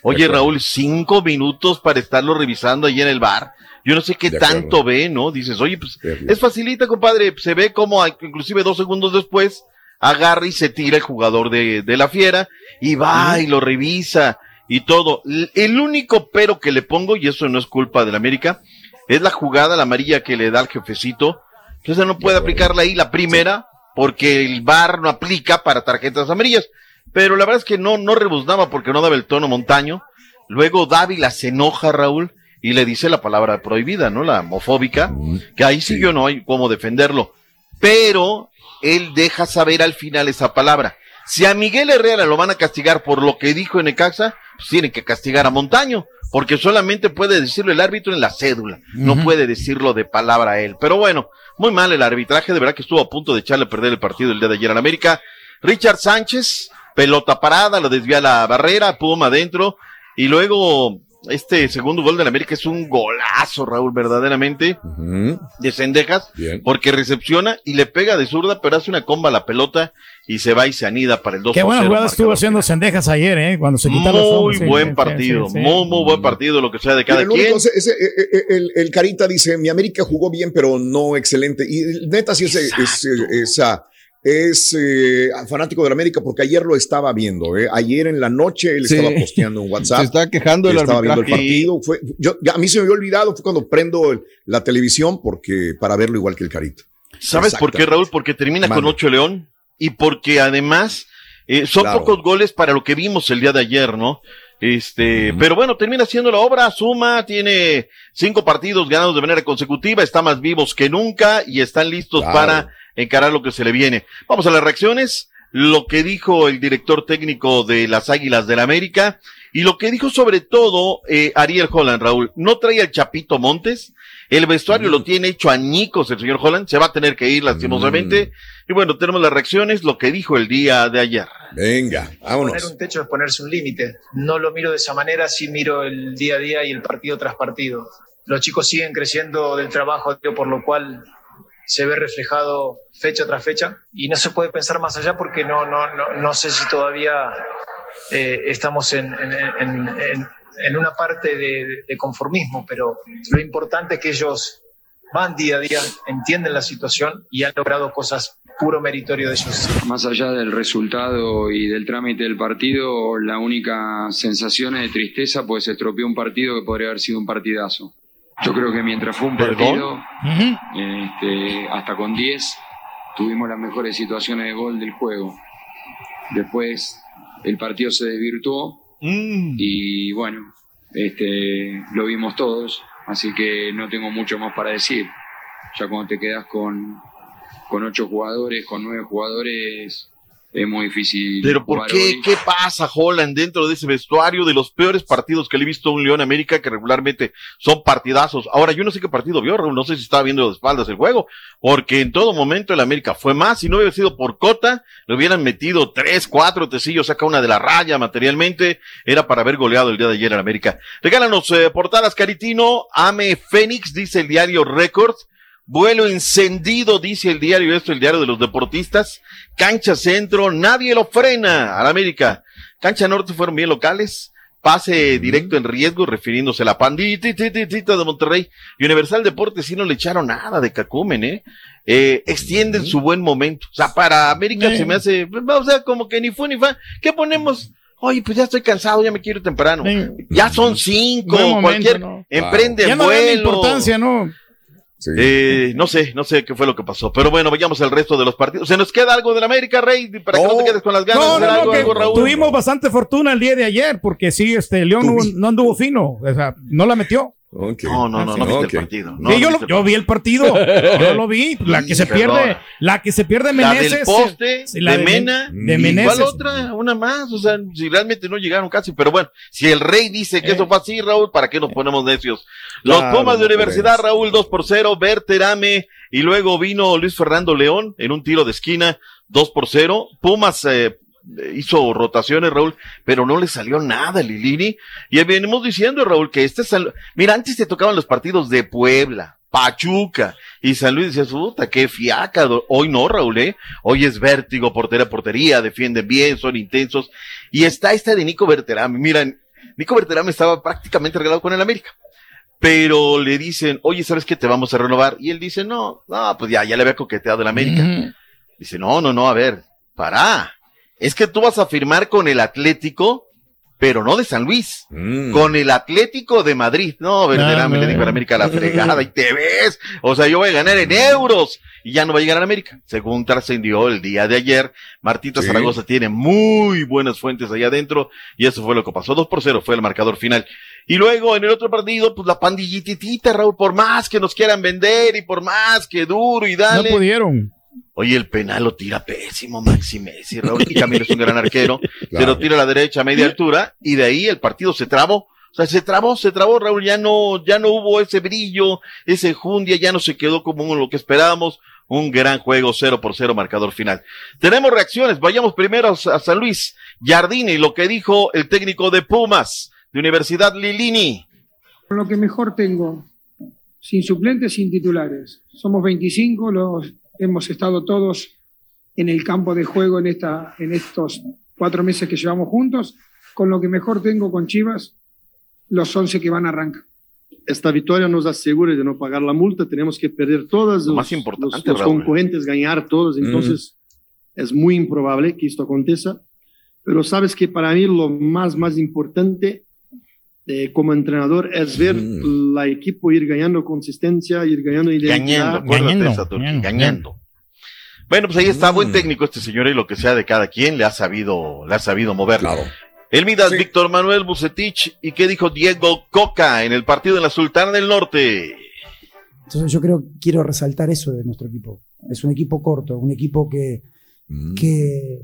Speaker 21: Oye. Raúl, cinco minutos para estarlo revisando ahí en el bar. Yo no sé qué tanto ve, ¿no? Dices, oye, pues es facilita, compadre. Se ve como a- inclusive dos segundos después agarra y se tira el jugador de, de la fiera y va y lo revisa y todo. El único pero que le pongo, y eso no es culpa del América, es la jugada, la amarilla que le da al jefecito. Entonces no puede aplicarla ahí la primera porque el VAR no aplica para tarjetas amarillas. Pero la verdad es que no, no rebuznaba porque no daba el tono montaño. Luego Dávila se enoja, Raúl, y le dice la palabra prohibida, ¿no? La homofóbica, que ahí sí, yo no hay cómo defenderlo. Pero él deja saber al final esa palabra. Si a Miguel Herrera lo van a castigar por lo que dijo en Necaxa, pues tienen que castigar a Montaño, porque solamente puede decirlo el árbitro en la cédula, no puede decirlo de palabra a él. Pero bueno, muy mal el arbitraje, de verdad que estuvo a punto de echarle a perder el partido el día de ayer en América. Richard Sánchez, pelota parada, lo desvía la barrera, Puma adentro, y luego este segundo gol del América es un golazo, Raúl, verdaderamente, de Cendejas, porque recepciona y le pega de zurda, pero hace una comba a la pelota y se va y se anida para el 2
Speaker 5: Qué buena jugada estuvo haciendo Sendejas ayer, ¿eh? Cuando se quitaba
Speaker 21: Muy buen
Speaker 5: sí,
Speaker 21: partido,
Speaker 5: sí, sí.
Speaker 21: muy, muy buen partido, lo que sea de cada
Speaker 4: Mira, el
Speaker 21: quien.
Speaker 4: único, ese- ese- eh, eh, el, el Carita dice, mi América jugó bien, pero no excelente. Y neta, sí es, es, es, esa- es, eh, fanático de la América porque ayer lo estaba viendo. eh. Ayer en la noche él
Speaker 8: Sí.
Speaker 4: estaba posteando en WhatsApp.
Speaker 8: Se está quejando
Speaker 4: que
Speaker 8: del
Speaker 4: Estaba viendo el
Speaker 8: arbitraje.
Speaker 4: partido. Fue, yo, a mí se me había olvidado, fue cuando prendo el- la televisión porque para verlo igual que el Carita.
Speaker 21: ¿Sabes por qué, Raúl? Porque termina con. 8 León y porque además eh, son
Speaker 4: Claro.
Speaker 21: pocos goles para lo que vimos el día de ayer, ¿no? Este, pero bueno, termina haciendo la obra, suma, tiene cinco partidos ganados de manera consecutiva, está más vivos que nunca y están listos
Speaker 4: Claro.
Speaker 21: para encarar lo que se le viene. Vamos a las reacciones, lo que dijo el director técnico de las Águilas del América y lo que dijo sobre todo eh, Ariel Holland, Raúl, no trae al Chapito Montes, el vestuario
Speaker 4: Mm.
Speaker 21: lo tiene hecho añicos el señor Holland, se va a tener que ir lastimosamente.
Speaker 4: Mm.
Speaker 21: Y bueno, tenemos las reacciones, lo que dijo el día de ayer.
Speaker 4: Venga,
Speaker 22: Poner un techo es ponerse un límite. No lo miro de esa manera, sí miro el día a día y el partido tras partido. Los chicos siguen creciendo del trabajo, tío, por lo cual se ve reflejado fecha tras fecha y no se puede pensar más allá porque no, no, no, no sé si todavía eh, estamos en, en- en- una parte de, de conformismo, pero lo importante es que ellos van día a día, entienden la situación y han logrado cosas puro meritorio de ellos.
Speaker 23: Más allá del resultado y del trámite del partido, la única sensación es de tristeza, pues se estropeó un partido que podría haber sido un partidazo. Yo creo que mientras fue un partido, este, hasta con 10, tuvimos las mejores situaciones de gol del juego. Después el partido se desvirtuó y bueno, este, lo vimos todos, así que no tengo mucho más para decir. Ya cuando te quedas con, con ocho jugadores, con nueve jugadores, es muy difícil.
Speaker 21: Pero ¿por qué?
Speaker 23: hoy.
Speaker 21: ¿Qué pasa, Holland, dentro de ese vestuario de los peores partidos que le he visto a un León América que regularmente son partidazos? Ahora, yo no sé qué partido vio, Raúl, no sé si estaba viendo de espaldas el juego, porque en todo momento el América fue más, si no hubiera sido por Cota, le hubieran metido tres, cuatro tecillos, saca una de la raya materialmente, era para haber goleado el día de ayer en América. Regálanos eh, portadas, Caritino, Ame Fénix, dice el diario Records, Vuelo encendido, dice el diario, esto el diario de los deportistas. Cancha centro, nadie lo frena al América. Cancha norte fueron bien locales. Pase directo en riesgo, refiriéndose a la pandita de Monterrey. Y Universal Deportes sí no le echaron nada de cacumen, ¿eh? Eh, extienden su buen momento. O sea, para América se me hace, o sea, como que ni fue ni fa. ¿Qué ponemos? Oye, pues ya estoy cansado, ya me quiero temprano. Ya son cinco,
Speaker 5: momento,
Speaker 21: cualquier,
Speaker 5: ¿no?
Speaker 21: emprende
Speaker 5: Ya no
Speaker 21: vuelo.
Speaker 5: importancia, ¿no?
Speaker 21: Eh, no sé, no sé qué fue lo que pasó. Pero bueno, vayamos al resto de los partidos. ¿Se nos queda algo del América, Rey? Para que no te quedes con las ganas
Speaker 5: No, no, no,
Speaker 21: algo,
Speaker 5: que
Speaker 21: algo, Raúl.
Speaker 5: tuvimos bastante fortuna el día de ayer, porque sí, este León no, no anduvo fino, o sea, no la metió.
Speaker 21: No, no, no, no viste el partido. No,
Speaker 5: Sí, yo,
Speaker 21: no
Speaker 5: lo- vi el partido, yo lo vi, la que se pierde, la que se pierde
Speaker 21: La
Speaker 5: Meneses.
Speaker 21: del poste,
Speaker 5: sí, la
Speaker 21: de Mena,
Speaker 5: de
Speaker 21: ¿y
Speaker 5: Meneses.
Speaker 21: ¿Cuál otra? Una más, o sea, si realmente no llegaron casi, pero bueno, si el rey dice
Speaker 5: Eh.
Speaker 21: que eso fue así, Raúl, ¿para qué nos ponemos necios? Los
Speaker 4: Claro,
Speaker 21: Pumas de
Speaker 4: no
Speaker 21: Universidad, Raúl, 2 por 0, Berterame, y luego vino Luis Fernando León en un tiro de esquina, 2 por 0. Pumas eh, hizo rotaciones, Raúl, pero no le salió nada, Lilini. Y venimos diciendo, Raúl, que este San... Mira, antes te tocaban los partidos de Puebla, Pachuca y San Luis decías, puta, qué fiaca. Hoy no, Raúl, ¿eh? Hoy es vértigo, portería a portería, defienden bien, son intensos. Y está esta de Nico Berterame. Miran, Nico Berterame estaba prácticamente regalado con el América. Pero le dicen, oye, ¿sabes qué? Te vamos a renovar. Y él dice, no, no, pues ya, ya le había coqueteado el América. Dice, no, no, no, a ver, pará. Es que tú vas a firmar con el Atlético, pero no de San Luis, con el Atlético de Madrid. No,
Speaker 5: Ah,
Speaker 21: le
Speaker 5: no.
Speaker 21: dijo a la América la fregada y te ves. O sea, yo voy a ganar en euros y ya no va a llegar a América. Según trascendió el día de ayer, Martita
Speaker 4: Sí.
Speaker 21: Zaragoza tiene muy buenas fuentes allá adentro y eso fue lo que pasó. 2 por 0 fue el marcador final. Y luego en el otro partido, pues la pandillitita, Raúl, por más que nos quieran vender y por más que duro y
Speaker 5: No
Speaker 21: dale.
Speaker 5: pudieron.
Speaker 21: Oye, el penal lo tira pésimo Maxi Messi, Raúl, y Camilo es un gran arquero, (laughs) se lo tira a la derecha a media altura, y de ahí el partido se trabó. O sea, se trabó, se trabó, Raúl, ya no, ya no hubo ese brillo, ese enjundia, ya no se quedó como lo que esperábamos. Un gran juego, 0 por 0, marcador final. Tenemos reacciones, vayamos primero a San Luis. Jardini, lo que dijo el técnico de Pumas, de Universidad Lilini.
Speaker 24: Con lo que mejor tengo, sin suplentes, sin titulares. Somos 25, los hemos estado todos en el campo de juego en, esta, en estos cuatro meses que llevamos juntos. Con lo que mejor tengo con Chivas, los 11 que van a arrancar.
Speaker 25: esta victoria nos asegura de no pagar la multa, tenemos que perder todas los,
Speaker 21: más importante,
Speaker 25: los- los concurrentes, ganar todos, entonces es muy improbable que esto aconteza, pero sabes que para mí lo más, más importante eh, como entrenador es ver la equipo ir ganando consistencia, ir ganando identidad.
Speaker 21: Gañando, esa. Bueno, pues ahí está, buen técnico este señor y lo que sea de cada quien le ha sabido, le ha sabido mover. El Midas, Víctor Manuel Bucetich, ¿y qué dijo Diego Coca en el partido de la Sultana del Norte?
Speaker 26: Entonces yo creo, quiero resaltar eso de nuestro equipo. Es un equipo corto, un equipo que, que,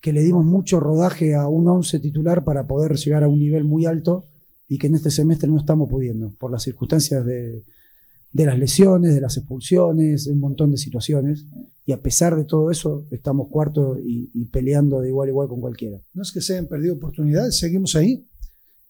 Speaker 26: que le dimos mucho rodaje a un 11 titular para poder llegar a un nivel muy alto y que en este semestre no estamos pudiendo, por las circunstancias de, de las lesiones, de las expulsiones, un montón de situaciones. Y a pesar de todo eso, estamos cuarto y, y peleando de igual a igual con cualquiera.
Speaker 27: No es que se hayan perdido oportunidades, seguimos ahí.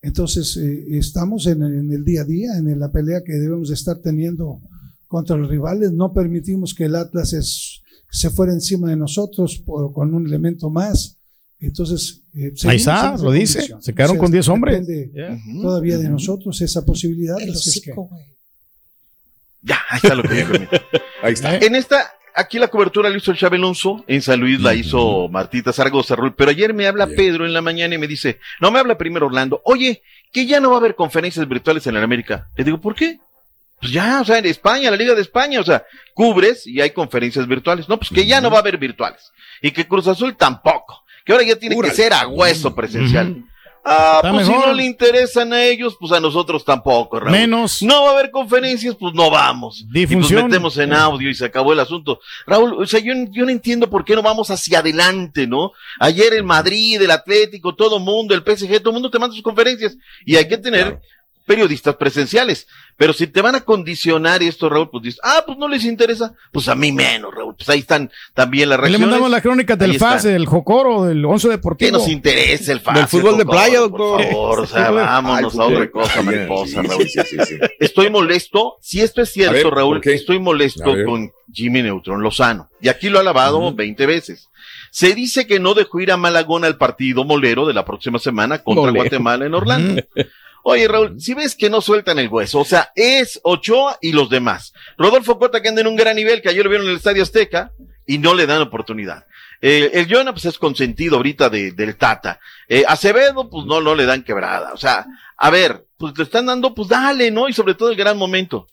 Speaker 27: Entonces, eh, estamos en, en el día a día, en la pelea que debemos de estar teniendo contra los rivales. No permitimos que el Atlas es- se fuera encima de nosotros por- con un elemento más. Entonces, eh,
Speaker 5: Ahí está, lo dice.
Speaker 27: condición.
Speaker 5: Se quedaron con 10 hombres.
Speaker 27: Depende todavía de nosotros esa posibilidad.
Speaker 21: El
Speaker 27: es que-
Speaker 21: Ya, ahí está lo que dijo. (laughs)
Speaker 4: Ahí está.
Speaker 21: En esta, aquí la cobertura la hizo el Xabi Alonso, en San Luis la hizo Martita Zaragoza, Raúl, pero ayer me habla Pedro en la mañana y me dice, no me habla primero Orlando, oye, que ya no va a haber conferencias virtuales en América. Le digo, ¿por qué? Pues ya, o sea, en España, la Liga de España, o sea, cubres y hay conferencias virtuales. No, pues que ya no va a haber virtuales. Y que Cruz Azul tampoco. Que ahora ya tiene que ser a hueso presencial. Ah,
Speaker 5: Está
Speaker 21: pues si no le interesan a ellos, pues a nosotros tampoco, Raúl.
Speaker 5: Menos.
Speaker 21: No va a haber conferencias, pues no vamos. Y
Speaker 5: Difusión.
Speaker 21: pues metemos en audio y se acabó el asunto. Raúl, o sea, yo, yo no entiendo por qué no vamos hacia adelante, ¿no? Ayer el Madrid, el Atlético, todo mundo, el PSG, todo mundo te manda sus conferencias. Y hay que tener periodistas presenciales. Pero si te van a condicionar esto, Raúl, pues dices, ah, pues no les interesa, pues a mí menos, Raúl. Pues ahí están también las
Speaker 5: Le
Speaker 21: reacciones.
Speaker 5: mandamos la crónica del. FAS, del Jocoro, del Once Deportivo.
Speaker 21: ¿Qué nos interesa el
Speaker 5: Del fútbol de playa, doctor.
Speaker 21: Por favor, o sea, (laughs)
Speaker 5: Ay,
Speaker 21: vámonos a otra cosa, mariposa, Raúl.
Speaker 4: sí, sí, sí.
Speaker 21: Estoy molesto, si esto es cierto,
Speaker 4: ver,
Speaker 21: Raúl, estoy molesto con Jimmy Neutron Lozano. Y aquí lo ha lavado 20 veces. Se dice que no dejó ir a Malagón al partido molero de la próxima semana contra
Speaker 4: Molero.
Speaker 21: Guatemala en Orlando. Oye, Raúl, si ves que no sueltan el hueso, o sea, es Ochoa y los demás. Rodolfo Cota que anda en un gran nivel, que ayer lo vieron en el Estadio Azteca y no le dan oportunidad. Eh, el Jonah, pues es consentido ahorita de, del Tata. Eh, Acevedo, pues no, no le dan quebrada. O sea, a ver, pues le están dando, pues dale, ¿no? Y sobre todo el gran momento.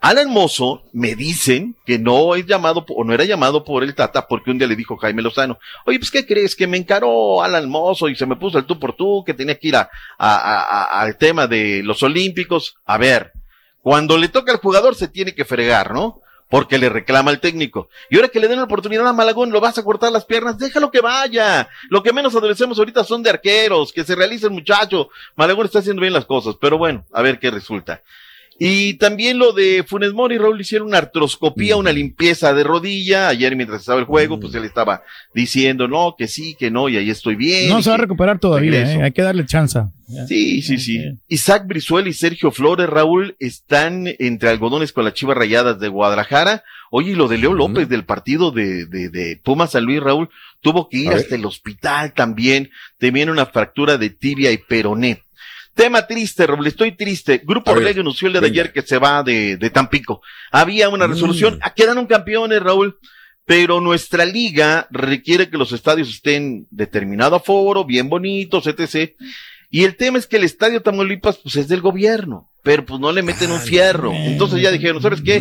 Speaker 21: Alan Mozo me dicen que no es llamado o no era llamado por el Tata porque un día le dijo Jaime Lozano, oye, pues ¿qué crees? Que me encaró Alan Mozo y se me puso el tú por tú, que tenía que ir a, a- a- al tema de los Olímpicos. A ver, cuando le toca al jugador se tiene que fregar, ¿no? Porque le reclama al técnico. Y ahora que le den la oportunidad a Malagón, lo vas a cortar las piernas, déjalo que vaya. Lo que menos adolecemos ahorita son de arqueros, que se realice el muchacho. Malagón está haciendo bien las cosas, pero bueno, a ver qué resulta. Y también lo de Funes Mori, Raúl, hicieron una artroscopía, una limpieza de rodilla. Ayer mientras estaba el juego, pues él estaba diciendo, no, que sí, que no, y ahí estoy bien.
Speaker 5: No se va a recuperar todavía, eh, hay que darle chance.
Speaker 21: Sí, sí, sí. Isaac Brizuela y Sergio Flores, Raúl, están entre algodones con las chivas rayadas de Guadalajara. Oye, y lo de Leo López del partido de, de, de Pumas San Luis, Raúl, tuvo que ir
Speaker 4: A
Speaker 21: hasta el hospital también. También una fractura de tibia y peroné. Tema triste, Raúl, estoy triste. Grupo
Speaker 4: A
Speaker 21: Orlegui anunció el día de ayer que se va de, de Tampico. Había una resolución, ah, quedaron campeones, Raúl, pero nuestra liga requiere que los estadios estén determinado aforo, bien bonitos, etc. Y el tema es que el estadio Tamaulipas, pues es del gobierno, pero pues no le meten un fierro. Entonces ya dijeron, ¿sabes qué?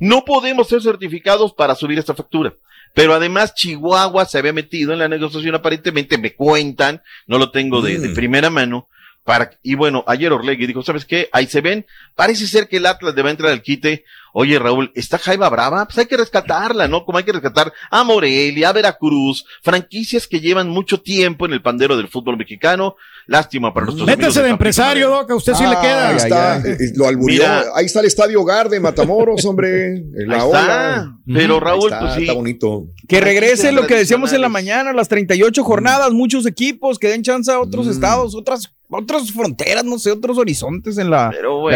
Speaker 21: No podemos ser certificados para subir esta factura. Pero además Chihuahua se había metido en la negociación aparentemente, me cuentan, no lo tengo de, de primera mano, Para, y bueno, ayer Orlegui dijo, ¿sabes qué? Ahí se ven. Parece ser que el Atlas debe entrar al quite. Oye, Raúl, ¿está Jaiba Brava? Pues hay que rescatarla, ¿no? Como hay que rescatar a Morelia, a Veracruz, franquicias que llevan mucho tiempo en el pandero del fútbol mexicano. Lástima para nuestros
Speaker 5: Métese de empresario, Doc, a usted sí le queda.
Speaker 7: Ahí está, lo alburió.
Speaker 21: Mira.
Speaker 7: Ahí está el estadio Hogar de Matamoros, hombre. (laughs) La
Speaker 21: Ahí
Speaker 7: ola.
Speaker 21: está. Pero, Raúl,
Speaker 7: Ahí está,
Speaker 21: pues sí.
Speaker 7: Está bonito.
Speaker 8: Que regrese lo que decíamos en la mañana, las 38 jornadas, muchos equipos que den chance a
Speaker 7: Mm.
Speaker 8: otros estados, otras, otras fronteras, no sé, otros horizontes en la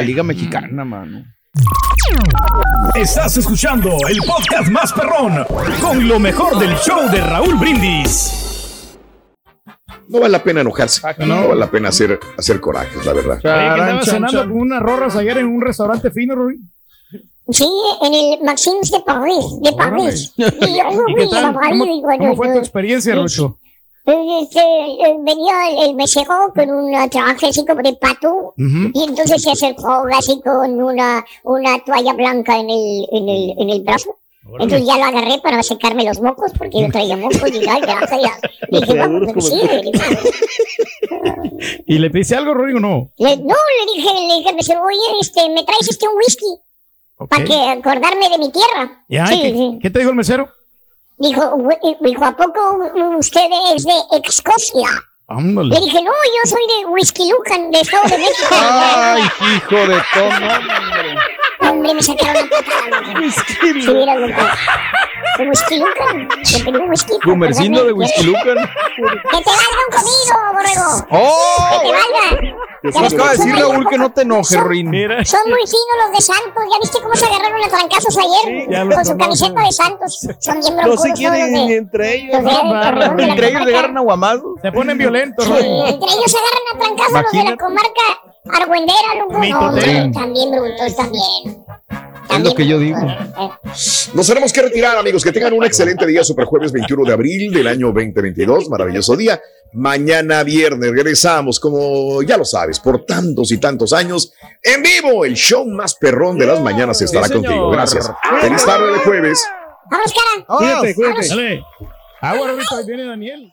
Speaker 8: Liga Mexicana, mano.
Speaker 4: Estás escuchando el podcast más perrón con lo mejor del show de Raúl Brindis.
Speaker 7: No vale la pena enojarse. No, vale la pena hacer, hacer corajes, la verdad.
Speaker 5: Oye, cenando con unas rorras ayer en un restaurante fino, Rui.
Speaker 9: Sí, en el Maxims de París, de París. Y yo (laughs)
Speaker 5: ¿Y ¿Cómo, fue tu experiencia,
Speaker 9: Sí. Este, eh, venía el, el mesero con un traje así como de pato
Speaker 5: Ujú.
Speaker 9: y entonces se acercó así con una, una toalla blanca en el, en el, en el brazo. Entonces ya lo agarré para secarme los mocos porque yo traía mocos y ya, ya, ya. Y (laughs) dije, vamos, pues sí. (laughs)
Speaker 5: ¿Y le pediste algo, Rui, o no?
Speaker 9: Le- no, le dije, le dije al mesero, oye, este, ¿me traes este un whisky? Para que acordarme de mi tierra.
Speaker 5: Ya,
Speaker 9: Sí,
Speaker 5: ¿qué,
Speaker 9: sí.
Speaker 5: qué te dijo el mesero?
Speaker 9: Dijo, "Ue- dijo, ¿a poco usted es de Escocia? Le
Speaker 5: Ándale.
Speaker 9: dije, no, yo soy de Whisky Lucan, de Estado de México. (laughs)
Speaker 8: Ay, hijo de todo.
Speaker 9: Hombre, me sacaron la patada. (laughs) Whisky Sí, era loco. De Whisky Lucan. Yo tengo un whisky. para
Speaker 8: Comercindo de Whisky Lucan.
Speaker 9: Que te valga un comido, borrego.
Speaker 8: ¡Oh!
Speaker 9: Que te valga. Ya ves
Speaker 8: Acaba de decir Raúl que no te enojes, Ruin.
Speaker 9: Son muy finos los de Santos. ¿Ya viste cómo se agarraron a trancazos ayer? con su camiseta de Santos. Son bien
Speaker 8: No
Speaker 9: broncudos
Speaker 8: se
Speaker 9: todos
Speaker 8: quieren
Speaker 9: de...
Speaker 8: entre ellos.
Speaker 9: los de- perdón, de la
Speaker 8: Entre ellos se agarran aguamazos.
Speaker 5: Se ponen violentos,
Speaker 9: Sí, entre ellos se agarran a trancazos los de la comarca argüendera, loco. No, también brutos, también.
Speaker 8: Es lo que yo digo.
Speaker 7: Nos tenemos que retirar, amigos. Que tengan un excelente día, Super Jueves 21 de abril del año 2022. Maravilloso día. Mañana viernes regresamos, como ya lo sabes, por tantos y tantos años, en vivo. El show más perrón de las mañanas estará
Speaker 5: Sí,
Speaker 7: contigo. Gracias. Feliz tarde de jueves.
Speaker 9: Vamos, cara.
Speaker 5: Cuídate, cuídate. Ahí viene Daniel.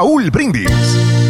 Speaker 4: Raúl Brindis.